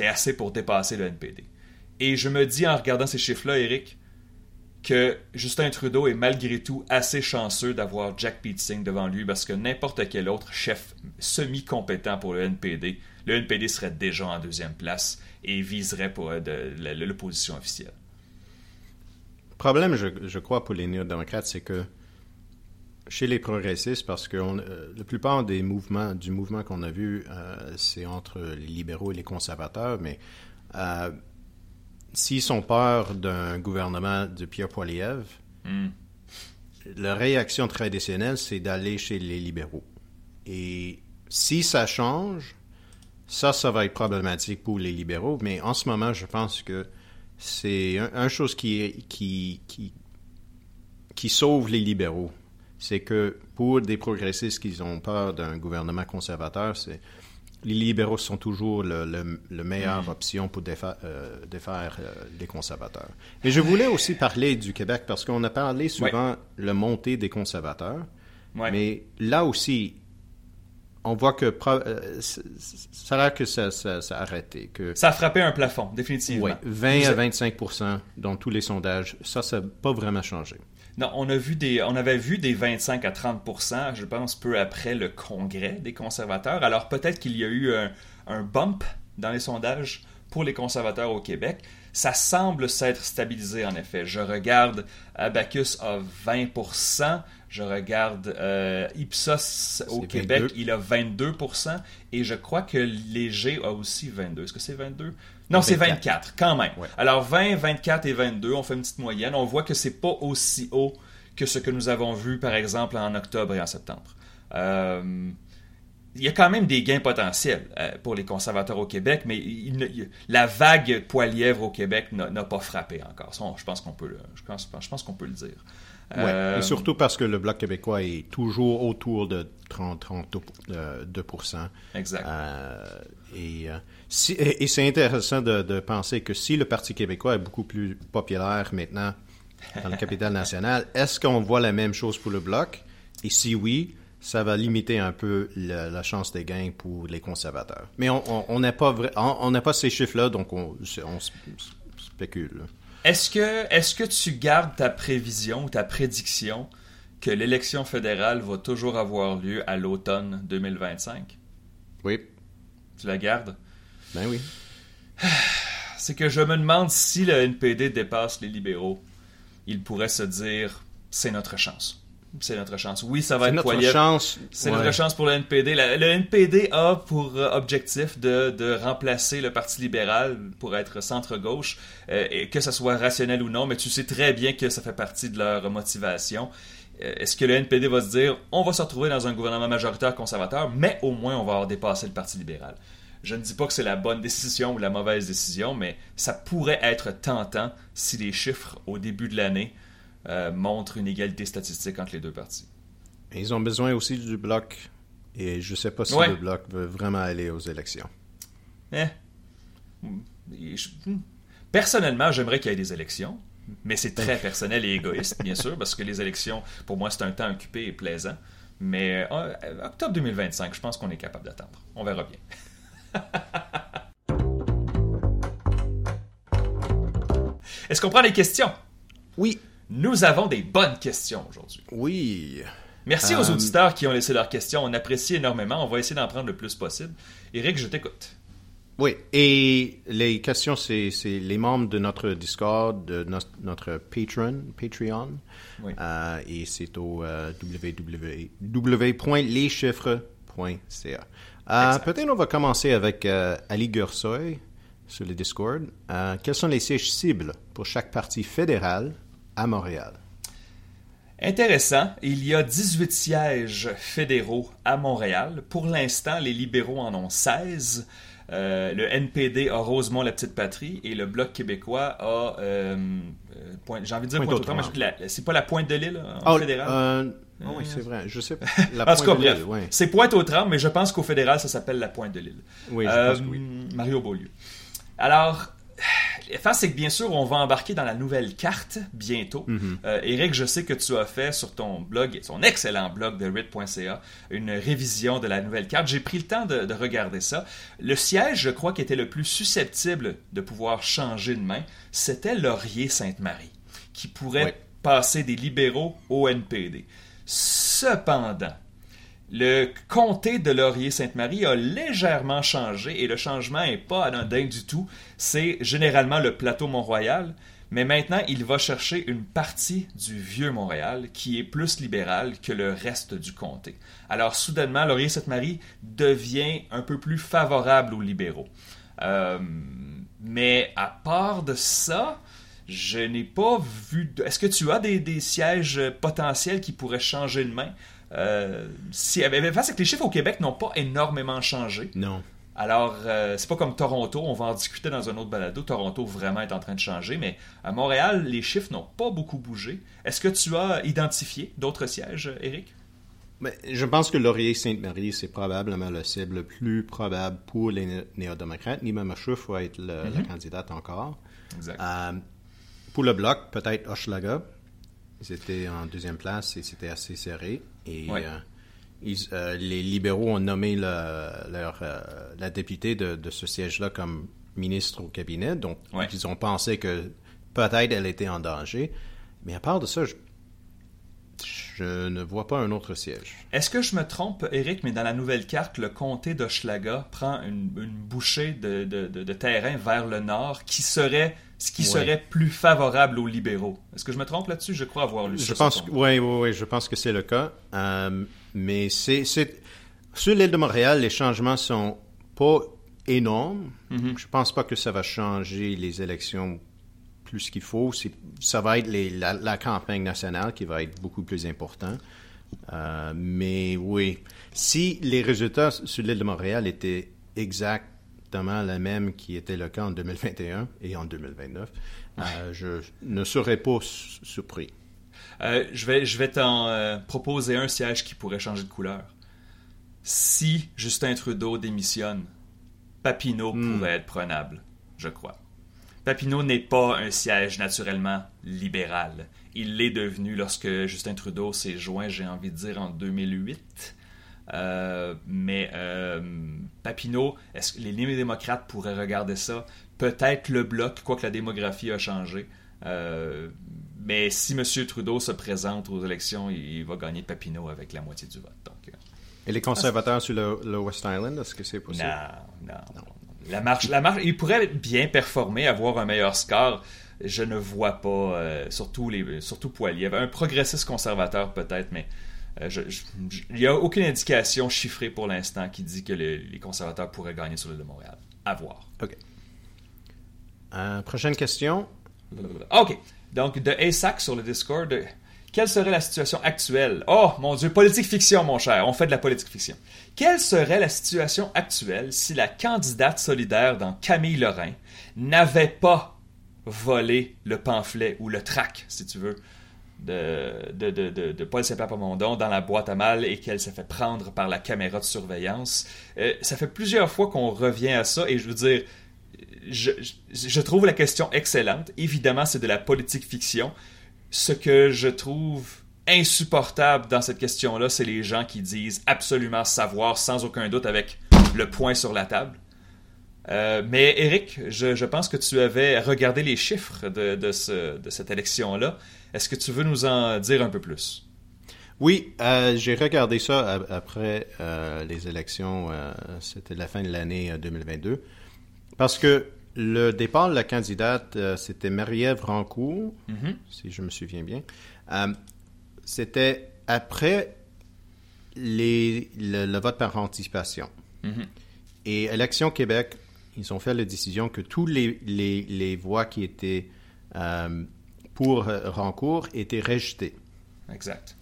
assez pour dépasser le NPD. Et je me dis en regardant ces chiffres-là, Eric, que Justin Trudeau est malgré tout assez chanceux d'avoir Jack Singh devant lui parce que n'importe quel autre chef semi-compétent pour le NPD, le NPD serait déjà en deuxième place et viserait pour l'opposition officielle problème, je, crois, pour les néo-démocrates, c'est que chez les progressistes, parce que euh, la plupart des mouvements, du mouvement qu'on a vu, euh, c'est entre les libéraux et les conservateurs, mais euh, s'ils sont peur d'un gouvernement de Pierre Poilievre, hmm. la réaction traditionnelle, c'est d'aller chez les libéraux. Et si ça change, ça, ça va être problématique pour les libéraux. Mais en ce moment, je pense que c'est un, chose qui, qui, qui, qui sauve les libéraux. C'est que pour des progressistes qui ont peur d'un gouvernement conservateur, c'est les libéraux sont toujours le, le, meilleure mm. option pour défaire, euh, euh, les conservateurs. Mais je voulais aussi parler du Québec parce qu'on a parlé souvent de la montée des conservateurs. Mais là aussi, on voit que euh, ça a l'air que ça, a arrêté. Que, ça a frappé un plafond, définitivement. Oui, 20 à 25% dans tous les sondages. Ça, ça n'a pas vraiment changé. Non, on, a vu des, on avait vu des 25 à 30% je pense, peu après le congrès des conservateurs. Alors peut-être qu'il y a eu un, bump dans les sondages pour les conservateurs au Québec. Ça semble s'être stabilisé en effet. Je regarde Abacus à 20 je regarde euh, Ipsos au Québec, il a 22% et je crois que Léger a aussi 22. Est-ce que c'est 22 non, c'est 24, quand même. Alors 20, 24 et 22, on fait une petite moyenne. On voit que c'est pas aussi haut que ce que nous avons vu, par exemple, en octobre et en septembre. Euh, il y a quand même des gains potentiels euh, pour les conservateurs au Québec, mais la vague poilièvre au Québec n'a pas frappé encore. je pense qu'on peut, je pense, je pense qu'on peut le dire. Ouais, et euh, surtout parce que le Bloc québécois est toujours autour de 30-32 Exact. et et, c'est intéressant de, penser que si le Parti québécois est beaucoup plus populaire maintenant dans la capitale nationale, <laughs> est-ce qu'on voit la même chose pour le Bloc? Et si oui, ça va limiter un peu la, chance des gains pour les conservateurs. Mais on n'a pas, on, pas ces chiffres-là, donc on, spécule. Est-ce que, est que tu gardes ta prévision ou ta prédiction que l'élection fédérale va toujours avoir lieu à l'automne 2025? Oui. Tu la gardes? Ben oui. <sighs> C'est que je me demande si le NPD dépasse les libéraux, il pourrait se dire c'est notre chance. C'est notre chance. Oui, ça va être notre chance. C'est notre chance pour le NPD. le NPD a pour euh, objectif de, remplacer le Parti libéral pour être centre-gauche, euh, et que ça soit rationnel ou non, mais tu sais très bien que ça fait partie de leur motivation. Euh, est-ce que le NPD va se dire on va se retrouver dans un gouvernement majoritaire conservateur, mais au moins on va avoir dépassé le Parti libéral? Je ne dis pas que c'est la bonne décision ou la mauvaise décision, mais ça pourrait être tentant si les chiffres au début de l'année euh, montrent une égalité statistique entre les deux parties. ils ont besoin aussi du bloc. Et je ne sais pas si le bloc veut vraiment aller aux élections. Eh. Personnellement, j'aimerais qu'il y ait des élections. Mais c'est très personnel et égoïste, bien sûr, parce que les élections, pour moi, c'est un temps occupé et plaisant. Mais euh, octobre 2025, je pense qu'on est capable d'attendre. On verra bien. <laughs> Est-ce qu'on prend les questions? Oui. Nous avons des bonnes questions aujourd'hui. Oui. Merci aux euh, auditeurs qui ont laissé leurs questions. On apprécie énormément. On va essayer d'en prendre le plus possible. Eric, je t'écoute. Oui, et les questions, c'est les membres de notre Discord, de notre, Patreon, Patreon. Oui. Euh, et c'est au euh, www.leschiffres.ca. Euh, peut-être on va commencer avec Ali Gursoy sur le Discord. Quels sont les sièges cibles pour chaque parti fédéral? À Montréal? Intéressant. Il y a 18 sièges fédéraux à Montréal. Pour l'instant, les libéraux en ont 16. le NPD a Rosemont, la petite patrie, et le Bloc québécois a. j'ai envie de dire Pointe, c'est pas la pointe de l'île en oh, fédéral? ah oui, c'est vrai. Je sais pas. <laughs> La pointe de l'île, C'est Pointe aux Trembles, mais je pense qu'au fédéral, ça s'appelle la Pointe de l'île. Oui, je pense que oui. Euh, Mario Beaulieu. Alors, face, c'est que bien sûr, on va embarquer dans la nouvelle carte bientôt. Mm Eric, je sais que tu as fait sur ton blog, son excellent blog de RIT.ca, une révision de la nouvelle carte. J'ai pris le temps de, regarder ça. Le siège, je crois, qui était le plus susceptible de pouvoir changer de main, c'était Laurier-Sainte-Marie, qui pourrait passer des libéraux au NPD. Cependant, le comté de Laurier-Sainte-Marie a légèrement changé et le changement n'est pas anodin du tout. C'est généralement le plateau Mont-Royal, mais maintenant il va chercher une partie du vieux Montréal qui est plus libéral que le reste du comté. Alors soudainement, Laurier-Sainte-Marie devient un peu plus favorable aux libéraux. Euh, Mais à part de ça, je n'ai pas vu. Est-ce que tu as des, sièges potentiels qui pourraient changer de main? Euh, si, face que les chiffres au Québec n'ont pas énormément changé. Non. Alors, euh, c'est pas comme Toronto, on va en discuter dans un autre balado. Toronto vraiment est en train de changer, mais à Montréal, les chiffres n'ont pas beaucoup bougé. Est-ce que tu as identifié d'autres sièges, Eric? Mais je pense que Laurier-Sainte-Marie, c'est probablement le cible le plus probable pour les néo-démocrates. Nima Machouf va être la mm-hmm. candidate encore. Exact. Euh, pour le bloc, peut-être Hochelaga. Ils étaient en deuxième place et c'était assez serré. Et euh, euh, les libéraux ont nommé leur, euh, la députée de, ce siège-là comme ministre au cabinet. Donc, ils ont pensé que peut-être elle était en danger. Mais à part de ça, je, ne vois pas un autre siège. Est-ce que je me trompe, Eric, mais dans la nouvelle carte, le comté d'Hochelaga prend une, bouchée de, de, terrain vers le nord qui serait ce qui serait plus favorable aux libéraux? Est-ce que je me trompe là-dessus? Je crois avoir lu je Pense, oui, oui, oui, je pense que c'est le cas. Euh, mais c'est, sur l'île de Montréal, les changements sont pas énormes. Mm-hmm. Je pense pas que ça va changer les élections plus qu'il faut. Ça va être la, campagne nationale qui va être beaucoup plus importante. Euh, mais oui, si les résultats sur l'île de Montréal étaient exacts la même qui était le cas en 2021 et en 2029, euh, je ne serais pas surpris. Euh, je vais, je vais t'en proposer un siège qui pourrait changer de couleur. Si Justin Trudeau démissionne, Papineau hmm. pourrait être prenable, je crois. Papineau n'est pas un siège naturellement libéral. Il l'est devenu lorsque Justin Trudeau s'est joint, j'ai envie de dire, en 2008 euh, mais euh, Papineau, est-ce que les néo-démocrates pourraient regarder ça? Peut-être le bloc, quoique la démographie a changé. Euh, mais si M. Trudeau se présente aux élections, il, va gagner Papineau avec la moitié du vote. Donc, Et les conservateurs sur le, West Island, est-ce que c'est possible? Non, non, La marche, la marche, il pourrait bien performer, avoir un meilleur score. Je ne vois pas, surtout, les, surtout Poilier. Un progressiste conservateur peut-être, mais euh, il n'y a aucune indication chiffrée pour l'instant qui dit que les, conservateurs pourraient gagner sur l'île de Montréal. À voir. OK. Euh, prochaine question. OK. Donc, de ASAC sur le Discord, quelle serait la situation actuelle? Oh, mon Dieu, politique fiction, mon cher. On fait de la politique fiction. Quelle serait la situation actuelle si la candidate solidaire dans Camille Lorrain n'avait pas volé le pamphlet ou le trac, si tu veux, de, Paul Saint-Pierre dans la boîte à mal et qu'elle s'est fait prendre par la caméra de surveillance? Euh, ça fait plusieurs fois qu'on revient à ça et je veux dire, je trouve la question excellente. Évidemment, c'est de la politique fiction. Ce que je trouve insupportable dans cette question-là, c'est les gens qui disent absolument savoir sans aucun doute avec le point sur la table. Euh, mais Eric, je, pense que tu avais regardé les chiffres de cette élection-là. Est-ce que tu veux nous en dire un peu plus? Oui, euh, j'ai regardé ça après euh, les élections, c'était la fin de l'année 2022, parce que le départ de la candidate, c'était Marie-Ève Rancourt, mm-hmm. si je me souviens bien. c'était après les, le, vote par anticipation. Mm-hmm. Et Élection Québec ils ont fait la décision que tous les, les, voix qui étaient euh, pour Rancourt étaient rejetées. Exact.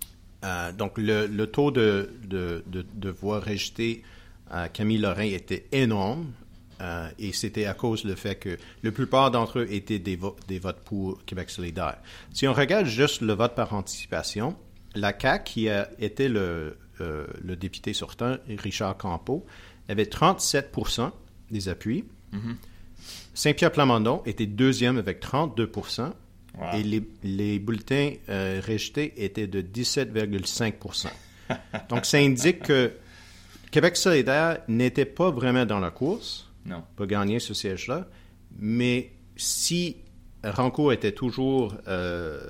Euh, donc, le, le, taux de, de, de, voix rejetées à Camille Lorrain était énorme. Euh, et c'était à cause du fait que la plupart d'entre eux étaient des, des votes pour Québec solidaire. Si on regarde juste le vote par anticipation, la CAQ, qui a été le, le député sortant, Richard Campeau, avait 37% des appuis. Mhm. Saint-Pierre Plamondon était deuxième avec 32 et les, les bulletins euh, rejetés étaient de 17,5% <laughs> Donc, ça indique que Québec solidaire n'était pas vraiment dans la course non. pour gagner ce siège-là, mais si Rancourt était toujours euh,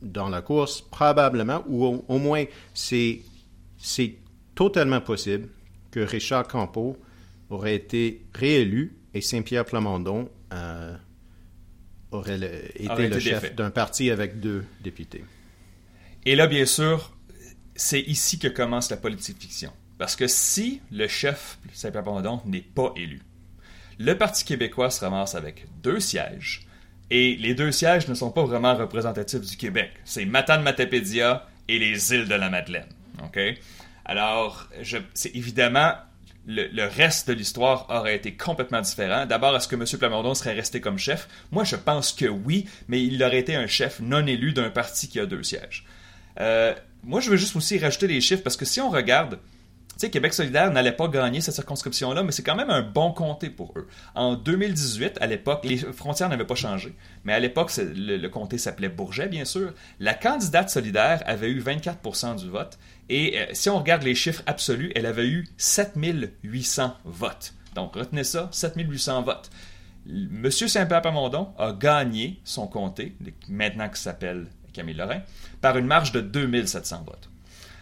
dans la course, probablement, ou au, au moins c'est totalement possible que Richard Campeau aurait été réélu et Saint-Pierre Plamondon euh, aurait été, le chef d'un parti avec deux députés. Et là, bien sûr, c'est ici que commence la politique fiction. Parce que si le chef Saint-Pierre Plamondon n'est pas élu, Le Parti québécois se ramasse avec deux sièges. Et les deux sièges ne sont pas vraiment représentatifs du Québec. C'est Matane-Matapédia et les îles de la Madeleine. OK? Alors, c'est évidemment le, reste de l'histoire aurait été complètement différent. D'abord, est-ce que M. Plamondon serait resté comme chef? Moi, je pense que oui, mais il aurait été un chef non élu d'un parti qui a deux sièges. Euh, moi, je veux juste aussi rajouter les chiffres parce que si on regarde, Québec solidaire n'allait pas gagner cette circonscription-là, mais c'est quand même un bon comté pour eux. En 2018, à l'époque, les frontières n'avaient pas changé, mais à l'époque, le, comté s'appelait Bourget, bien sûr. La candidate solidaire avait eu 24% du vote, et euh, si on regarde les chiffres absolus, elle avait eu 7800 votes. Donc, retenez ça, 7800 votes. Monsieur Saint-Pierre Pamondon a gagné son comté, maintenant qu'il s'appelle Camille Lorrain, par une marge de 2700 votes.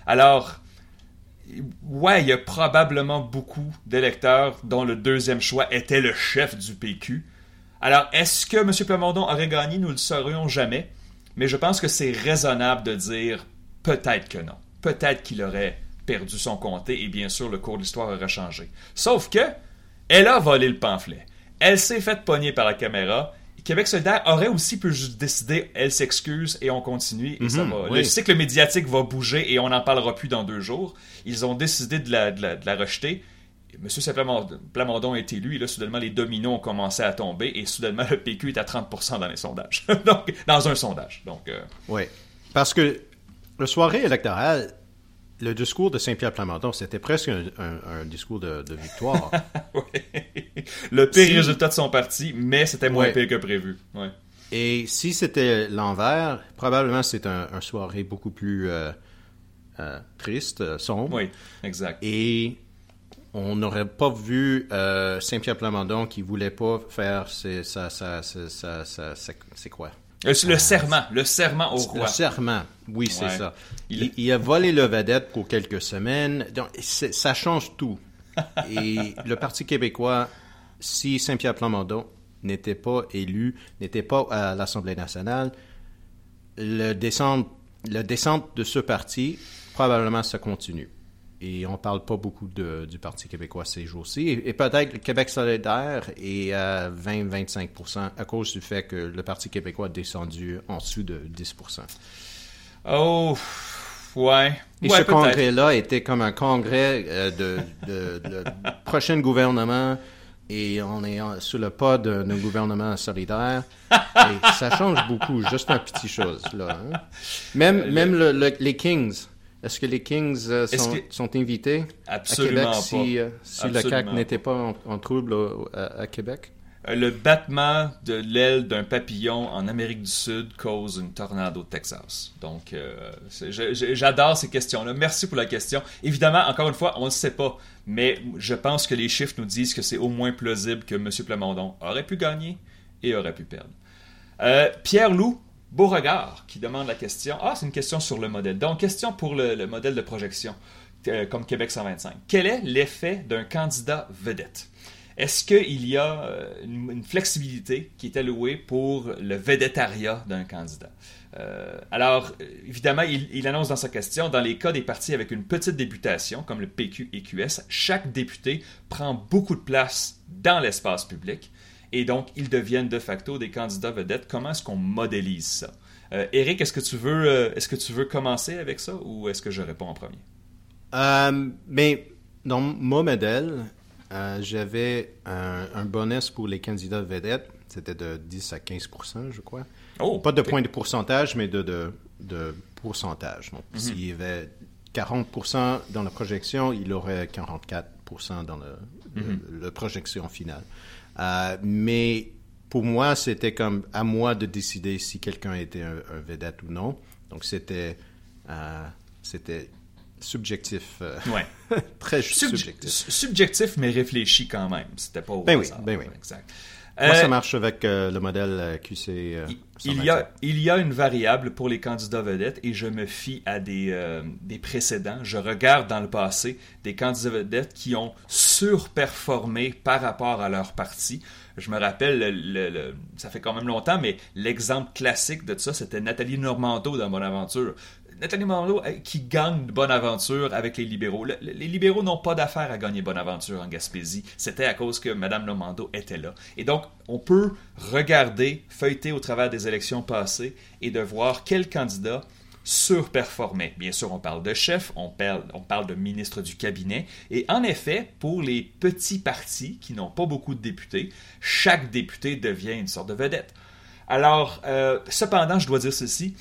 Alors, ouais, il y a probablement beaucoup d'électeurs dont le deuxième choix était le chef du PQ. Alors, est-ce que M. Plamondon aurait gagné? Nous ne le saurions jamais. Mais je pense que c'est raisonnable de dire peut-être que non. Peut-être qu'il aurait perdu son comté et bien sûr le cours de l'histoire aurait changé. Sauf que, elle a volé le pamphlet. Elle s'est faite pogner par la caméra Québec solidaire aurait aussi pu juste décider, elle s'excuse et on continue et ça mhm, va. Le cycle médiatique va bouger et on n'en parlera plus dans deux jours. Ils ont décidé de la, de la, rejeter. Monsieur Plamondon est élu et là, soudainement, les dominos ont commencé à tomber et soudainement, le PQ est à 30% dans les sondages. <laughs> Donc, dans un sondage. Donc, euh, Oui. Parce que le soirée électorale, le discours de Saint-Pierre Plamondon, c'était presque un, discours de, victoire. <laughs> Le pire résultat de son parti, mais c'était moins pire que prévu. Et si c'était l'envers, probablement c'est un, soirée beaucoup plus euh, euh, triste, euh, sombre. Oui, exact. Et on n'aurait pas vu Saint-Pierre Plamondon qui voulait pas faire c'est quoi? Le, ah, serment, le serment au roi. Le serment, oui, c'est ça. Il, a volé le vedette pour quelques semaines. Donc, ça change tout. <laughs> Et le Parti québécois, si Saint-Pierre Plamondon n'était pas élu, n'était pas à l'Assemblée nationale, le descente, le descente de ce parti, probablement, ça continue et on parle pas beaucoup du Parti québécois ces jours-ci. Et, peut-être le Québec solidaire est à 20-25% à cause du fait que le Parti québécois est descendu en dessous de 10 Oh, ouais. Et ce congrès-là était comme un congrès euh, de, de, <laughs> prochain gouvernement et on est sous le pas d'un gouvernement solidaire. <laughs> Et ça change beaucoup, juste une petite chose. Là, hein. Même, euh, même les Kings est-ce que les Kings euh, sont, invités à Québec si, euh, le CAC n'était pas en, trouble à, Québec? Euh, le battement de l'aile d'un papillon en Amérique du Sud cause une tornade au Texas. Donc, j'adore ces questions-là. Merci pour la question. Évidemment, encore une fois, on ne sait pas, mais je pense que les chiffres nous disent que c'est au moins plausible que M. Plamondon aurait pu gagner et aurait pu perdre. Pierre Loup Beauregard qui demande la question. Ah, c'est une question sur le modèle. Donc, question pour le, modèle de projection, euh, comme Québec 125. Quel est l'effet d'un candidat vedette? Est-ce qu'il y a euh, une, flexibilité qui est allouée pour le vedettariat d'un candidat? Euh, alors, évidemment, il, annonce dans sa question, dans les cas des partis avec une petite députation, comme le PQ et QS, chaque député prend beaucoup de place dans l'espace public et donc ils deviennent de facto des candidats vedettes. Comment est-ce qu'on modélise ça? Euh, Eric, est-ce que, tu veux, euh, est-ce que tu veux commencer avec ça ou est-ce que je réponds en premier? Euh, mais dans mon modèle, j'avais un, bonus pour les candidats vedettes. C'était de 10 à 15% je crois. Oh, Pas de point de pourcentage, mais de, de, pourcentage. Donc, mhm. s'il y avait 40% dans la projection, il aurait 44 dans le, la projection finale. Euh, mais pour moi, c'était comme à moi de décider si quelqu'un était un, vedette ou non. Donc c'était euh, c'était subjectif. Euh, ouais. <laughs> très subjectif. Subjectif, mais réfléchi quand même. C'était pas au ben oui, ben oui. Exact. Moi, ça marche avec le modèle QC. il, y a, il y a une variable pour les candidats vedettes et je me fie à des, des précédents. Je regarde dans le passé des candidats vedettes qui ont surperformé par rapport à leur parti. Je me rappelle, le, ça fait quand même longtemps, mais l'exemple classique de ça, c'était Nathalie Normando dans Mon Aventure Nathalie euh, qui gagne bonne aventure avec les libéraux. les libéraux n'ont pas d'affaire à gagner bonne aventure en Gaspésie. C'était à cause que Mme Normando était là. Et donc, on peut regarder, feuilleter au travers des élections passées et de voir quel candidat surperformait. Bien sûr, on parle de chef, on parle, on parle de ministre du cabinet. Et en effet, pour les petits partis qui n'ont pas beaucoup de députés, chaque député devient une sorte de vedette. Alors, euh, cependant, je dois dire ceci.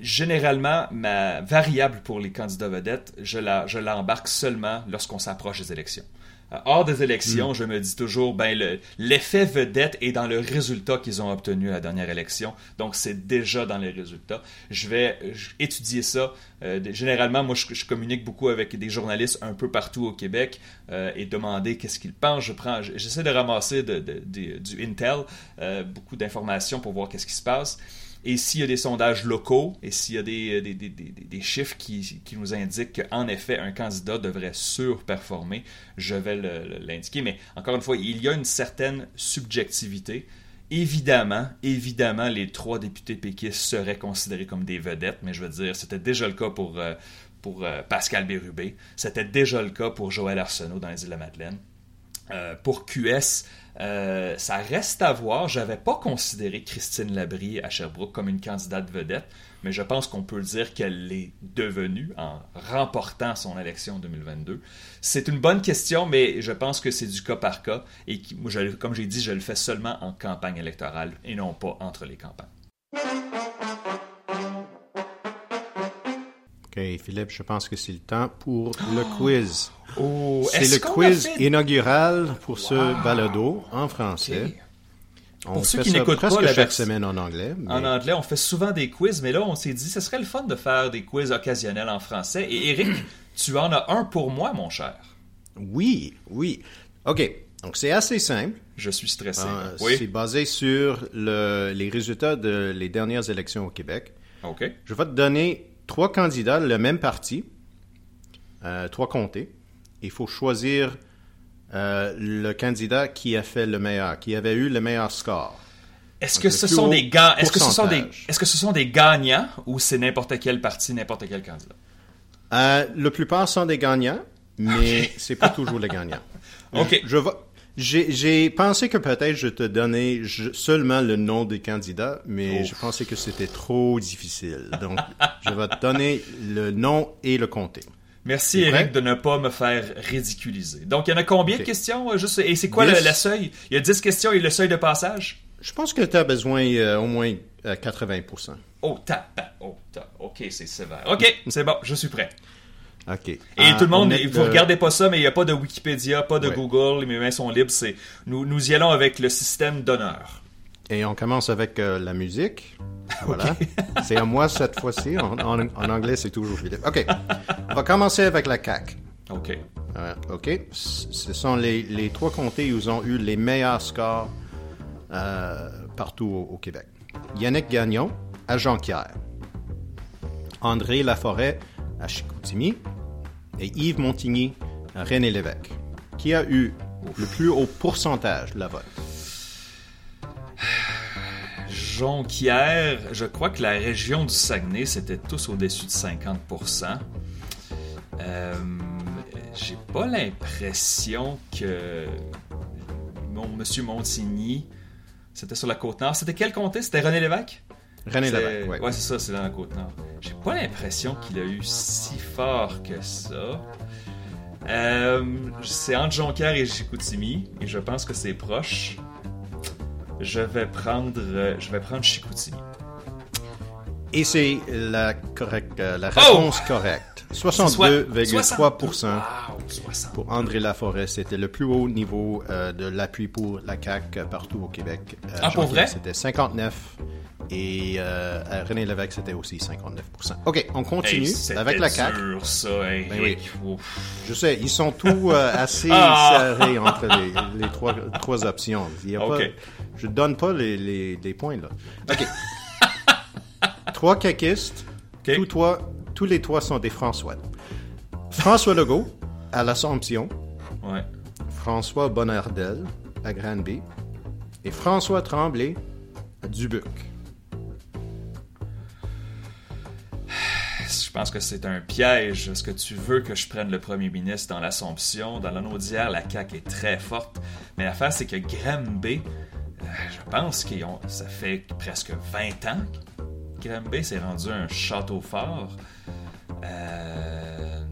Généralement, ma variable pour les candidats vedettes, je l'embarque la, seulement lorsqu'on s'approche des élections. Euh, hors des élections, hmm. je me dis toujours, ben l'effet vedette est dans le résultat qu'ils ont obtenu à la dernière élection. Donc, c'est déjà dans les résultats. Je vais étudier ça. Euh, généralement, moi, je, communique beaucoup avec des journalistes un peu partout au Québec euh, et demander qu'est-ce qu'ils pensent. Je prends, j'essaie de ramasser du intel, beaucoup d'informations pour voir qu'est-ce qui se passe. Et s'il y a des sondages locaux et s'il y a des, des, chiffres qui, qui, nous indiquent qu'en effet un candidat devrait surperformer, je vais l'indiquer. Mais encore une fois, il y a une certaine subjectivité. Évidemment, évidemment, les trois députés péquistes seraient considérés comme des vedettes, mais je veux dire, c'était déjà le cas pour, euh, euh, Pascal Bérubé, c'était déjà le cas pour Joël Arsenault dans les îles de la Madeleine. Euh, pour QS, euh, ça reste à voir. J'avais pas considéré Christine Labrie à Sherbrooke comme une candidate vedette, mais je pense qu'on peut dire qu'elle l'est devenue en remportant son élection en 2022. C'est une bonne question, mais je pense que c'est du cas par cas. Et comme j'ai dit, je le fais seulement en campagne électorale et non pas entre les campagnes. OK, Philippe, je pense que c'est le temps pour le quiz. Oh, c'est le quiz inaugural pour ce balado en français. On pour ceux qui n'écoutent pas la chaque semaine en anglais. En anglais, on fait souvent des quiz, mais là, on s'est dit, ce serait le fun de faire des quiz occasionnels en français. Et Eric, <clears throat> tu en as un pour moi, mon cher. Oui, oui. OK. Donc, c'est assez simple. Je suis stressé. Ah, c'est basé sur les résultats de les dernières élections au Québec. OK. Je vais te donner trois candidats, le même parti, euh, trois comtés. Il faut choisir euh, le candidat qui a fait le meilleur, qui avait eu le meilleur score. Est-ce que, ce sont des est-ce que ce sont des est-ce que ce sont des gagnants ou c'est n'importe quel parti, n'importe quel candidat? Euh, La plupart sont des gagnants, mais c'est pas toujours les gagnants. <laughs> ok. Je, j'ai pensé que peut-être je te donnais seulement le nom des candidats, mais je pensais que c'était trop difficile. Donc, je vais te donner le nom et le comté. Merci Eric de ne pas me faire ridiculiser. Donc, il y en a combien de questions? Euh, juste, et c'est quoi le, seuil? Il y a 10 questions et le seuil de passage? Je pense que tu as besoin euh, au moins 80% euh, Oh, ta, oh, OK, c'est sévère. OK, c'est bon, je suis prêt. OK. Et ah, tout le monde, vous regardez pas ça, mais il n'y a pas de Wikipédia, pas de Google, mes mains sont libres. C'est nous, nous y allons avec le système d'honneur. Et on commence avec euh, la musique. <laughs> Voilà. c'est à moi cette fois-ci. En, anglais, c'est toujours Philippe. OK. On va commencer avec la CAC. OK. OK. Ce sont les, trois comtés où ils ont eu les meilleurs scores euh, partout au, Québec. Yannick Gagnon à Jonquière. André Laforêt à Chicoutimi et Yves Montigny à René Lévesque. Qui a eu le plus haut pourcentage de la vote? Jonquière, je crois que la région du Saguenay, c'était tous au-dessus de 50%. Euh, J'ai pas l'impression que mon monsieur Montigny, c'était sur la côte nord. C'était quel comté? C'était René Lévesque? René Lévesque, oui. Ouais, c'est ça, c'est dans la côte nord. J'ai pas l'impression qu'il a eu si fort que ça. Euh, c'est entre Jonquière et Chicoutimi, et je pense que c'est proche. Je vais prendre, je vais prendre Chicoutimi. Et c'est la, correcte, euh, la réponse oh! correcte. 62,3% pour André Laforêt. C'était le plus haut niveau euh, de l'appui pour la CAQ partout au Québec. ah, pour vrai? C'était 59 et euh, René Lévesque, c'était aussi 59%. OK, on continue avec la CAQ. Dur, ça, ben oui. Je sais, ils sont tous euh, <laughs> assez ah! serrés entre les, trois, trois, options. Il y a pas, je ne donne pas les, les, points, là. OK. <laughs> trois caquistes. Tous, trois, tous les trois sont des François. François Legault, à l'Assomption. Ouais. François Bonnardel, à Granby. Et François Tremblay, à Dubuc. je pense que c'est un piège. Est-ce que tu veux que je prenne le premier ministre dans l'Assomption? Dans l'Anaudière, la CAQ est très forte. Mais l'affaire, c'est que Granby, euh, je pense que ça fait presque 20 ans Granby s'est rendu un château fort. Euh,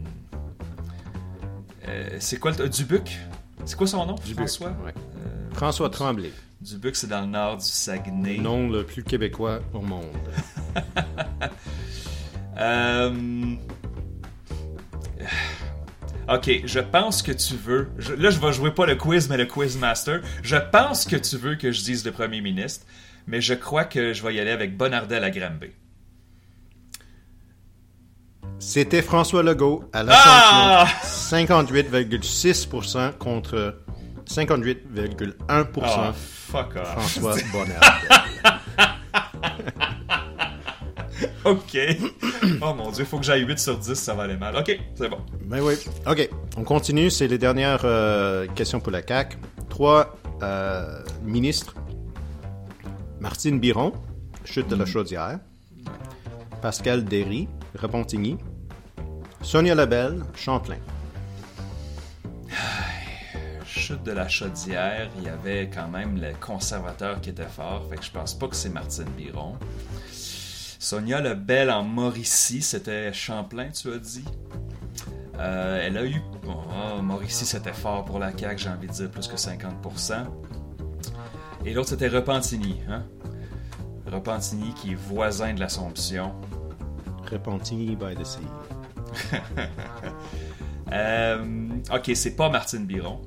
euh, c'est quoi le... Dubuc? C'est quoi son nom? François? François Tremblay. Dubuc, c'est dans le nord du Saguenay. Le nom le plus québécois au monde. <laughs> Euh, ok, je pense que tu veux. Là, je vais jouer pas le quiz, mais le quiz master. Je pense que tu veux que je dise le premier ministre, mais je crois que je vais y aller avec Bonardel à Granby. C'était François Legault à l'Ascension. 58,6% contre 58,1% oh, François <laughs> Bonardel. OK. Oh mon dieu, il faut que j'aille 8 sur 10, ça va aller mal. OK, c'est bon. Ben oui. OK, on continue. C'est les dernières euh, questions pour la CAQ. Trois euh, ministres. Martine Biron, chute de la chaudière. Pascal Derry, Repentigny. Sonia Labelle, Champlain. <sighs> Chute de la chaudière, il y avait quand même le conservateur qui était fort, fait que je pense pas que c'est Martine Biron. Sonia Lebel en Mauricie, c'était Champlain, tu as dit? Euh, elle a eu. Oh, Mauricie, c'était fort pour la CAQ, j'ai envie de dire plus que 50%. Et l'autre, c'était Repentigny. Hein? Repentigny qui est voisin de l'Assomption. Repentigny by the sea. <laughs> euh, ok, c'est pas Martine Biron.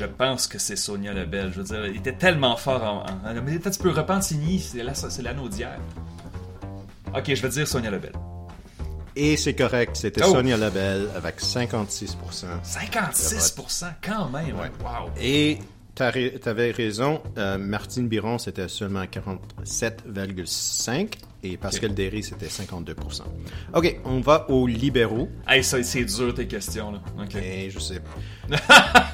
je pense que c'est Sonia Lebel. Je veux dire, il était tellement fort en. mais peut-être tu peux Repentigny, c'est l'anneau d'hier. Ok, je vais dire Sonia Lebel. Et c'est correct, c'était oh! Sonia Lebel avec 56%. 56% quand même, ouais. wow. Et tu avais raison, euh, Martine Biron, c'était seulement 47,5 et Pascal okay. Derry, c'était 52% OK, on va aux libéraux. Hey, ça, c'est dur tes questions, là. OK. je sais. <laughs>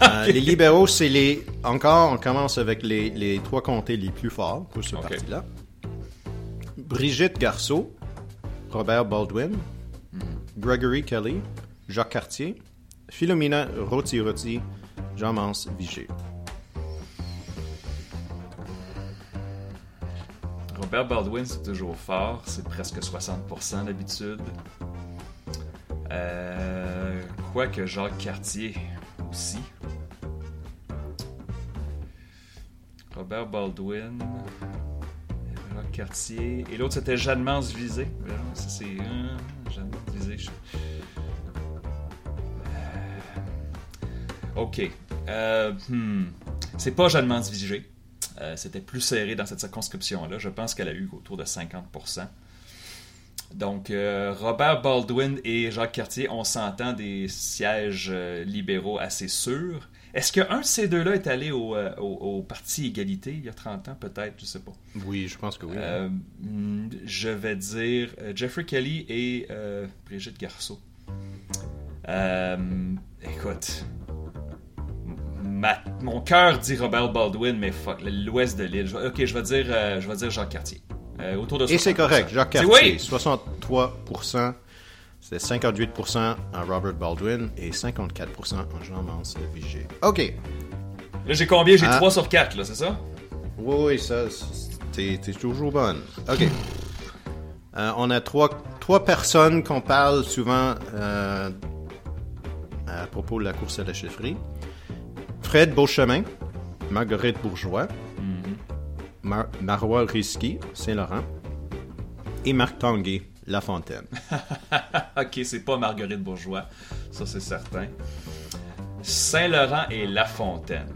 Euh, les libéraux, c'est les... Encore, on commence avec les, les trois comtés les plus forts pour ce parti-là. Brigitte Garceau, Robert Baldwin. Gregory Kelly, Jacques Cartier, Philomena Roti-Roti, Jean-Mance. Robert Baldwin, c'est toujours fort. C'est presque 60% d'habitude. Euh, Quoique Jacques Cartier aussi. Robert Baldwin. Et l'autre, c'était Jeanne Mance Visé. Ça, c'est. Jeanne Visé. Euh, ok. Euh, hmm. C'est pas Jeanne Mance Visé. Euh, c'était plus serré dans cette circonscription-là. Je pense qu'elle a eu autour de 50%. Donc, Robert Baldwin et Jacques Cartier, on s'entend des sièges libéraux assez sûrs. Est-ce qu'un de ces deux-là est allé au, Parti Égalité il y a 30 ans, peut-être, je sais pas. Oui, je pense que oui. je vais dire Jeffrey Kelly et Brigitte Garceau. écoute, mon cœur dit Robert Baldwin, mais fuck, l'ouest de l'île. Ok, je vais dire, euh, je vais dire Jacques Cartier. Euh, autour de Et c'est correct, Jacques Cartier. 63%, c'est 58% en Robert Baldwin et 54% en Jean-Mance Vigé. Ok. Là, j'ai combien? J'ai 3 ah. sur 4, là, c'est ça? Oui, oui, ça, t'es toujours bonne. Ok. Euh, on a trois, trois personnes qu'on parle souvent à propos de la course à la chefferie. Fred Beauchemin, Marguerite Bourgeois, mm-hmm. Marois Risky, Saint-Laurent, et Marc Tanguay, La Fontaine. <laughs> <laughs> ok, c'est pas Marguerite Bourgeois, ça c'est certain. Saint-Laurent et La Fontaine.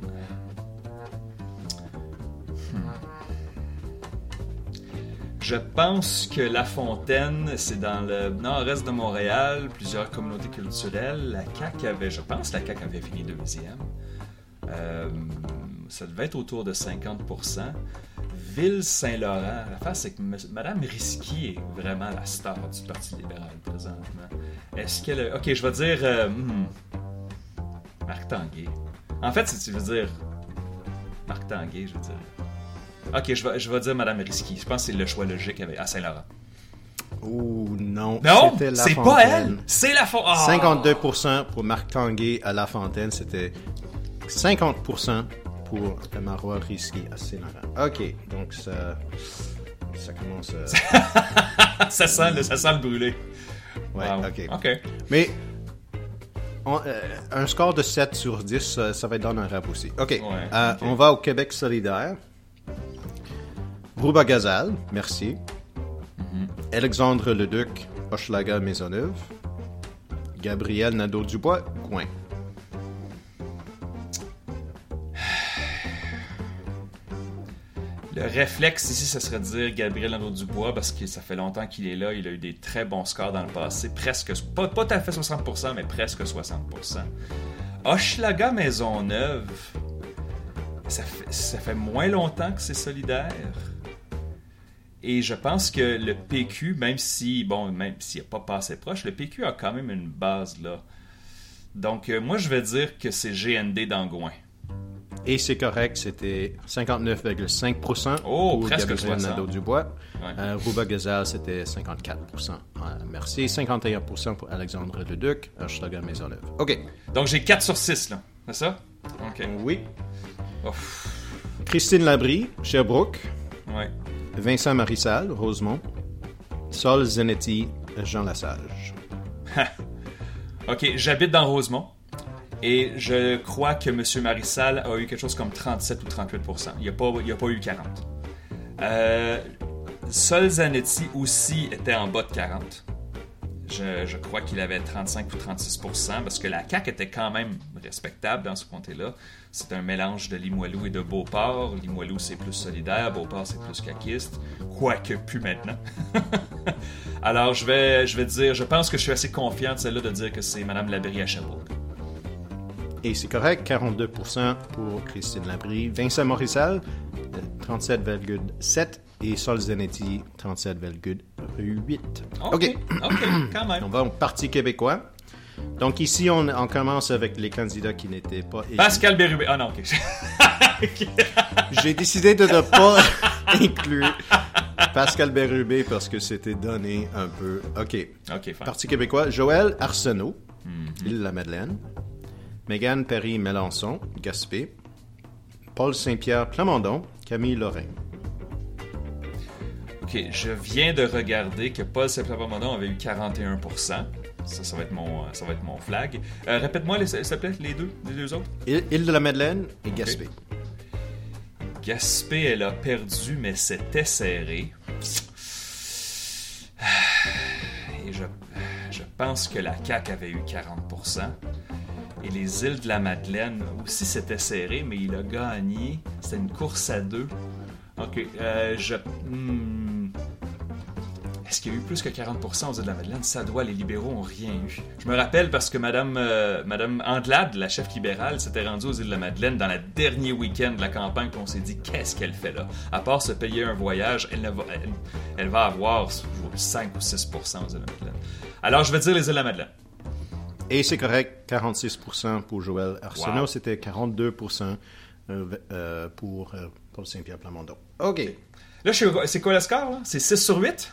Hmm. Je pense que La Fontaine, c'est dans le nord-est de Montréal, plusieurs communautés culturelles. La CAQ avait, je pense, la CAQ avait fini deuxième. Euh, ça devait être autour de 50%. Ville-Saint-Laurent, la face, c'est que Mme Risky est vraiment la star du Parti libéral présentement. Est-ce qu'elle. Ok, je vais dire. Euh, hmm, Marc Tanguay. En fait, si tu veux dire Marc Tanguay, je veux dire. Ok, je vais, je vais dire Madame Risky. Je pense que c'est le choix logique à Saint-Laurent. Ouh, non. Non, c'est pas elle? C'est La Fontaine. 52% pour Marc Tanguay à La Fontaine. C'était 50% pour le Marois Risky à Saint-Laurent. Ok, donc ça, ça commence à... <laughs> ça, sent le, ça sent le brûlé. Ouais, ok. Ok. Mais euh, un score de 7 sur 10, ça, va être dans un rap aussi. OK. Euh, on va au Québec solidaire. Rouba Gazal, merci. Mhm. Alexandre Leduc, Hochelaga Maisonneuve. Gabriel Nadeau-Dubois, Coin. Le réflexe ici, ce serait de dire Gabriel Nadeau Dubois parce que ça fait longtemps qu'il est là. Il a eu des très bons scores dans le passé. Presque, pas, tout à fait 60%, mais presque 60%. Hochelaga Maisonneuve, ça fait, ça fait moins longtemps que c'est solidaire. Et je pense que le PQ, même si, bon, même s'il n'a pas passé proche, le PQ a quand même une base là. Donc, euh, moi, je vais dire que c'est GND d'Angouin. Et c'est correct, c'était 59,5% oh, pour presque Gabriel Nadeau-Dubois. Euh, Rouba Gazal, c'était 54%. merci. 51% pour Alexandre Leduc, Hashtag Maisonneuve. OK. Donc j'ai 4 sur 6, là. C'est ça? OK. Oui. Christine Labrie, Sherbrooke. Oui. Vincent Marissal, Rosemont. Sol Zenetti, Jean Lassage. OK, j'habite dans Rosemont. Et je crois que M. Marissal a eu quelque chose comme 37 ou 38% Il n'a pas, pas eu 40. Euh, aussi était en bas de 40. Je, crois qu'il avait 35 ou 36% parce que la CAQ était quand même respectable dans ce comté-là. C'est un mélange de Limoilou et de Beauport. Limoilou, c'est plus solidaire, Beauport, c'est plus caquiste. Quoique plus maintenant. <laughs> Alors, je vais, je vais dire, je pense que je suis assez confiant de celle-là de dire que c'est Mme Labrie à Sherbrooke. Et c'est correct, 42% pour Christine Labrie. Vincent Morissal, 37,7% et Sol Zanetti, 37,8%. OK. OK, quand même. On va au Parti québécois. Donc ici, on, commence avec les candidats qui n'étaient pas Pascal Bérubé. Ah non, OK. J'ai décidé de ne pas <laughs> inclure Pascal Bérubé parce que c'était donné un peu. OK. OK, Parti québécois, Joël Arsenault, mm la Madeleine. Mégane Perry-Mélenchon, Gaspé, Paul Saint-Pierre Plamondon, Camille Lorrain. OK, je viens de regarder que Paul Saint-Pierre Plamondon avait eu 41 ça, ça va être mon, ça va être mon flag. Euh, répète-moi, s'il te plaît, les deux, les deux autres. Île de la Madeleine et Gaspé. Gaspé, elle a perdu, mais c'était serré. Et je, je pense que la CAQ avait eu 40 et les îles de la Madeleine aussi, c'était serré, mais il a gagné. C'était une course à deux. Ok, euh. Hmm. Est-ce qu'il y a eu plus que 40% aux îles de la Madeleine? Ça doit, les libéraux ont rien eu. Je me rappelle parce que Madame, euh, Madame la chef libérale, s'était rendue aux îles de la Madeleine dans le dernier week-end de la campagne, qu'on s'est dit qu'est-ce qu'elle fait là? À part se payer un voyage, elle, va, elle, va avoir 5 ou 6% aux îles de la Madeleine. Alors je vais dire les îles de la Madeleine. Et c'est correct, 46% pour Joël Arsenault, c'était 42% euh, euh, pour euh, Paul Saint-Pierre Plamondon. OK. Là, c'est quoi le score? C'est 6 sur 8?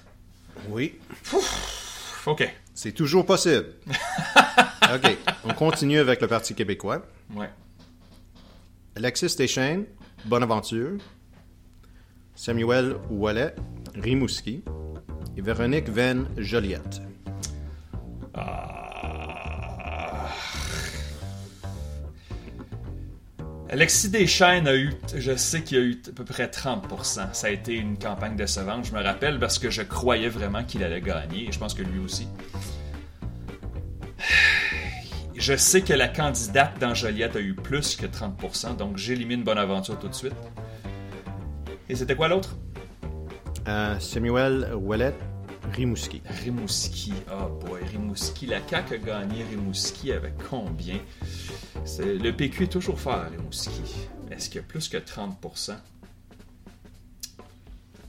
Oui. OK. C'est toujours possible. <laughs> OK. On continue avec le Parti québécois. Ouais. Alexis Deschênes, Bonaventure. Samuel Ouellet, Rimouski. Et Véronique Venn, Joliette. Ah. Alexis Deschaines a eu, je sais qu'il a eu à peu près 30%. Ça a été une campagne décevante, je me rappelle, parce que je croyais vraiment qu'il allait gagner, et je pense que lui aussi. Je sais que la candidate dans Joliette a eu plus que 30%, donc j'élimine Bonaventure tout de suite. Et c'était quoi l'autre? Euh, Samuel Ouellet, Rimouski. Rimouski, oh boy, Rimouski. La CAQ a gagné Rimouski avec combien? Le PQ est toujours fort Rimouski. Est-ce qu'il y a plus que 30%?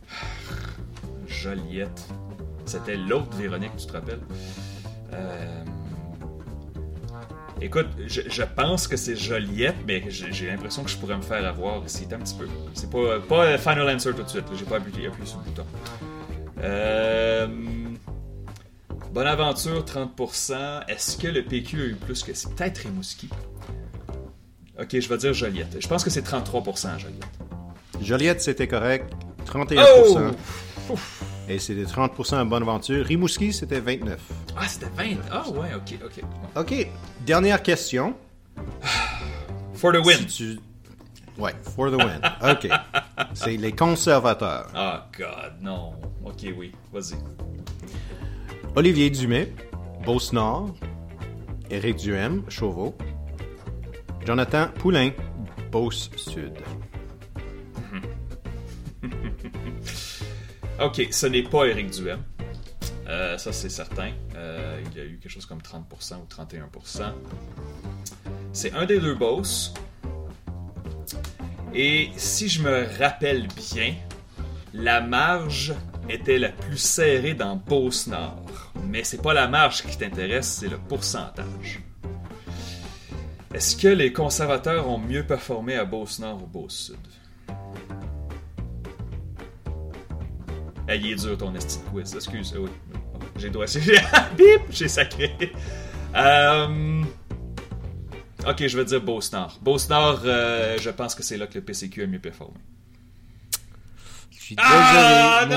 <sighs> Joliette. C'était l'autre Véronique, tu te rappelles? Euh, Écoute, je, pense que c'est Joliette, mais j'ai l'impression que je pourrais me faire avoir ici un petit peu. C'est pas, pas Final Answer tout de suite, j'ai pas appuyé, sur le bouton. Euh, bonne aventure, 30%. Est-ce que le PQ a eu plus que c'est? Peut-être Rimouski. Ok, je vais dire Joliette. Je pense que c'est 33% Joliette. Joliette, c'était correct. 31%. Et c'était 30% à Bonaventure. Rimouski, c'était 29. Ah, c'était 20. Ah, ouais, ok, ok. Ok, dernière question. <sighs> For the win. Ouais, for the win. Ok. C'est les conservateurs. Oh, God, non. Ok, oui, vas-y. Olivier Dumais, Beauce-Nord, Éric Duhem, Chauveau, Jonathan Poulain, Beauce-Sud. <laughs> Ok, ce n'est pas Eric Duhem. Euh, ça, c'est certain. Euh, il y a eu quelque chose comme 30% ou 31%. C'est un des deux boss. Et si je me rappelle bien, la marge était la plus serrée dans Beauce Nord. Mais c'est pas la marge qui t'intéresse, c'est le pourcentage. Est-ce que les conservateurs ont mieux performé à Beauce Nord ou Beauce Sud? Est dur ton esti quiz, excuse. Oui. J'ai droit. <laughs> Bip! J'ai sacré. Euh... Ok, je vais dire Beauce-Nord. Beauce-Nord, euh, je pense que c'est là que le PCQ a mieux performé. Je suis désolé, ah, mon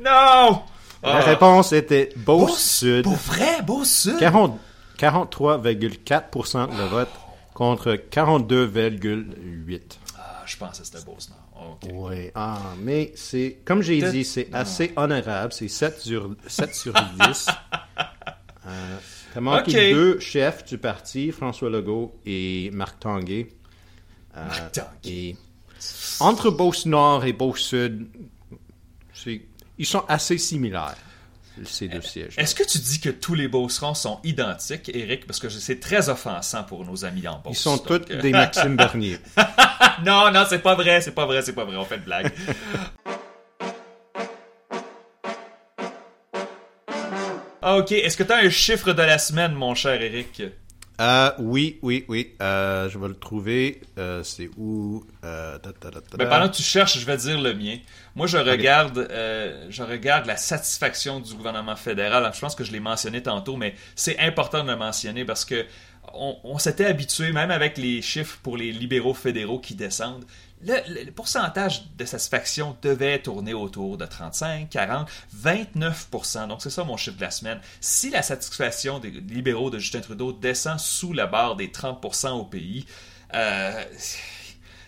non! <laughs> non! La ah. réponse était Beauce-Sud. Pour vrai, Beauce-Sud? 43,4% de vote contre 42,8%. Ah, je pense que c'était Beauce-Nord. Oui, ah, mais c'est, comme j'ai dit, c'est assez honorable. C'est 7 sur, 7 sur 10. <laughs> euh, T'as manqué deux chefs du parti, François Legault et Marc Tanguay. Euh, Marc Tanguay. entre Beauce-Nord et Beauce-Sud, ils sont assez similaires ces deux sièges. Est-ce que tu dis que tous les Beaucerons sont identiques, Eric? Parce que c'est très offensant pour nos amis en Beauce. Ils sont tous euh, des Maxime <laughs> Bernier. non, non, c'est pas vrai, c'est pas vrai, c'est pas vrai, on fait de blague. <laughs> ok, est-ce que tu as un chiffre de la semaine, mon cher Eric? Euh, oui, oui, oui. Euh, je vais le trouver. Euh, c'est où? Euh, ben, Pendant que tu cherches, je vais dire le mien. Moi, je regarde, je regarde la satisfaction du gouvernement fédéral. Je pense que je l'ai mentionné tantôt, mais c'est important de le mentionner parce que on s'était habitué, même avec les chiffres pour les libéraux fédéraux qui descendent, le, pourcentage de satisfaction devait tourner autour de 35, 40, 29% Donc, c'est ça mon chiffre de la semaine. Si la satisfaction des libéraux de Justin Trudeau descend sous la barre des 30% au pays, euh,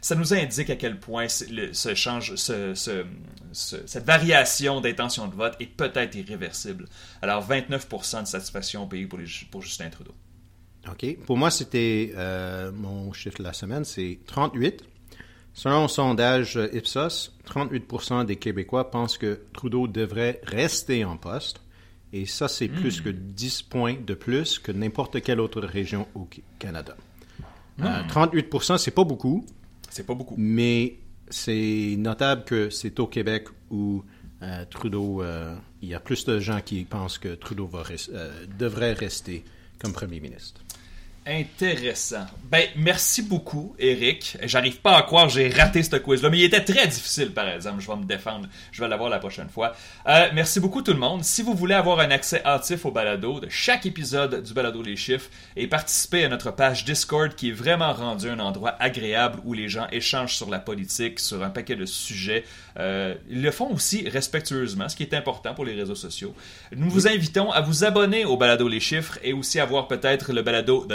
ça nous indique à quel point cette variation d'intention de vote est peut-être irréversible. Alors, 29% de satisfaction au pays pour, pour Justin Trudeau. OK. Pour moi, c'était euh, mon chiffre de la semaine, c'est 38. Selon un sondage Ipsos, 38% des Québécois pensent que Trudeau devrait rester en poste. Et ça, c'est plus que 10 points de plus que n'importe quelle autre région au Canada. 38 euh, c'est pas beaucoup. C'est pas beaucoup. Mais c'est notable que c'est au Québec où euh, Trudeau, euh, il y a plus de gens qui pensent que Trudeau devrait rester comme premier ministre. Intéressant. Ben, merci beaucoup, Eric. J'arrive pas à croire que j'ai raté ce quiz-là, mais il était très difficile, par exemple. Je vais me défendre. Je vais l'avoir la prochaine fois. Euh, merci beaucoup, tout le monde. Si vous voulez avoir un accès hâtif au balado de chaque épisode du balado Les Chiffres et participer à notre page Discord qui est vraiment rendu un endroit agréable où les gens échangent sur la politique, sur un paquet de sujets, euh, ils le font aussi respectueusement, ce qui est important pour les réseaux sociaux. Nous vous invitons à vous abonner au balado Les Chiffres et aussi à voir peut-être le balado The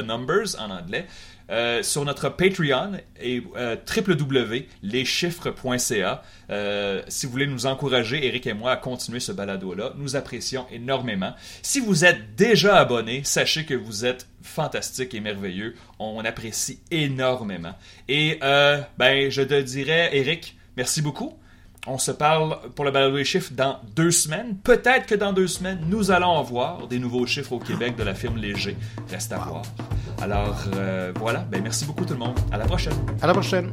En anglais. Euh, sur notre Patreon et euh, www.leschiffres.ca. Euh, si vous voulez nous encourager, Eric et moi, à continuer ce balado-là, nous apprécions énormément. Si vous êtes déjà abonné, sachez que vous êtes fantastique et merveilleux. On apprécie énormément. Et ben, je te dirais, Eric, merci beaucoup. On se parle pour le balado des chiffres dans deux semaines. Peut-être que dans deux semaines, nous allons avoir des nouveaux chiffres au Québec de la firme Léger. Reste à voir. Alors euh, voilà, ben, merci beaucoup tout le monde. À la prochaine. À la prochaine.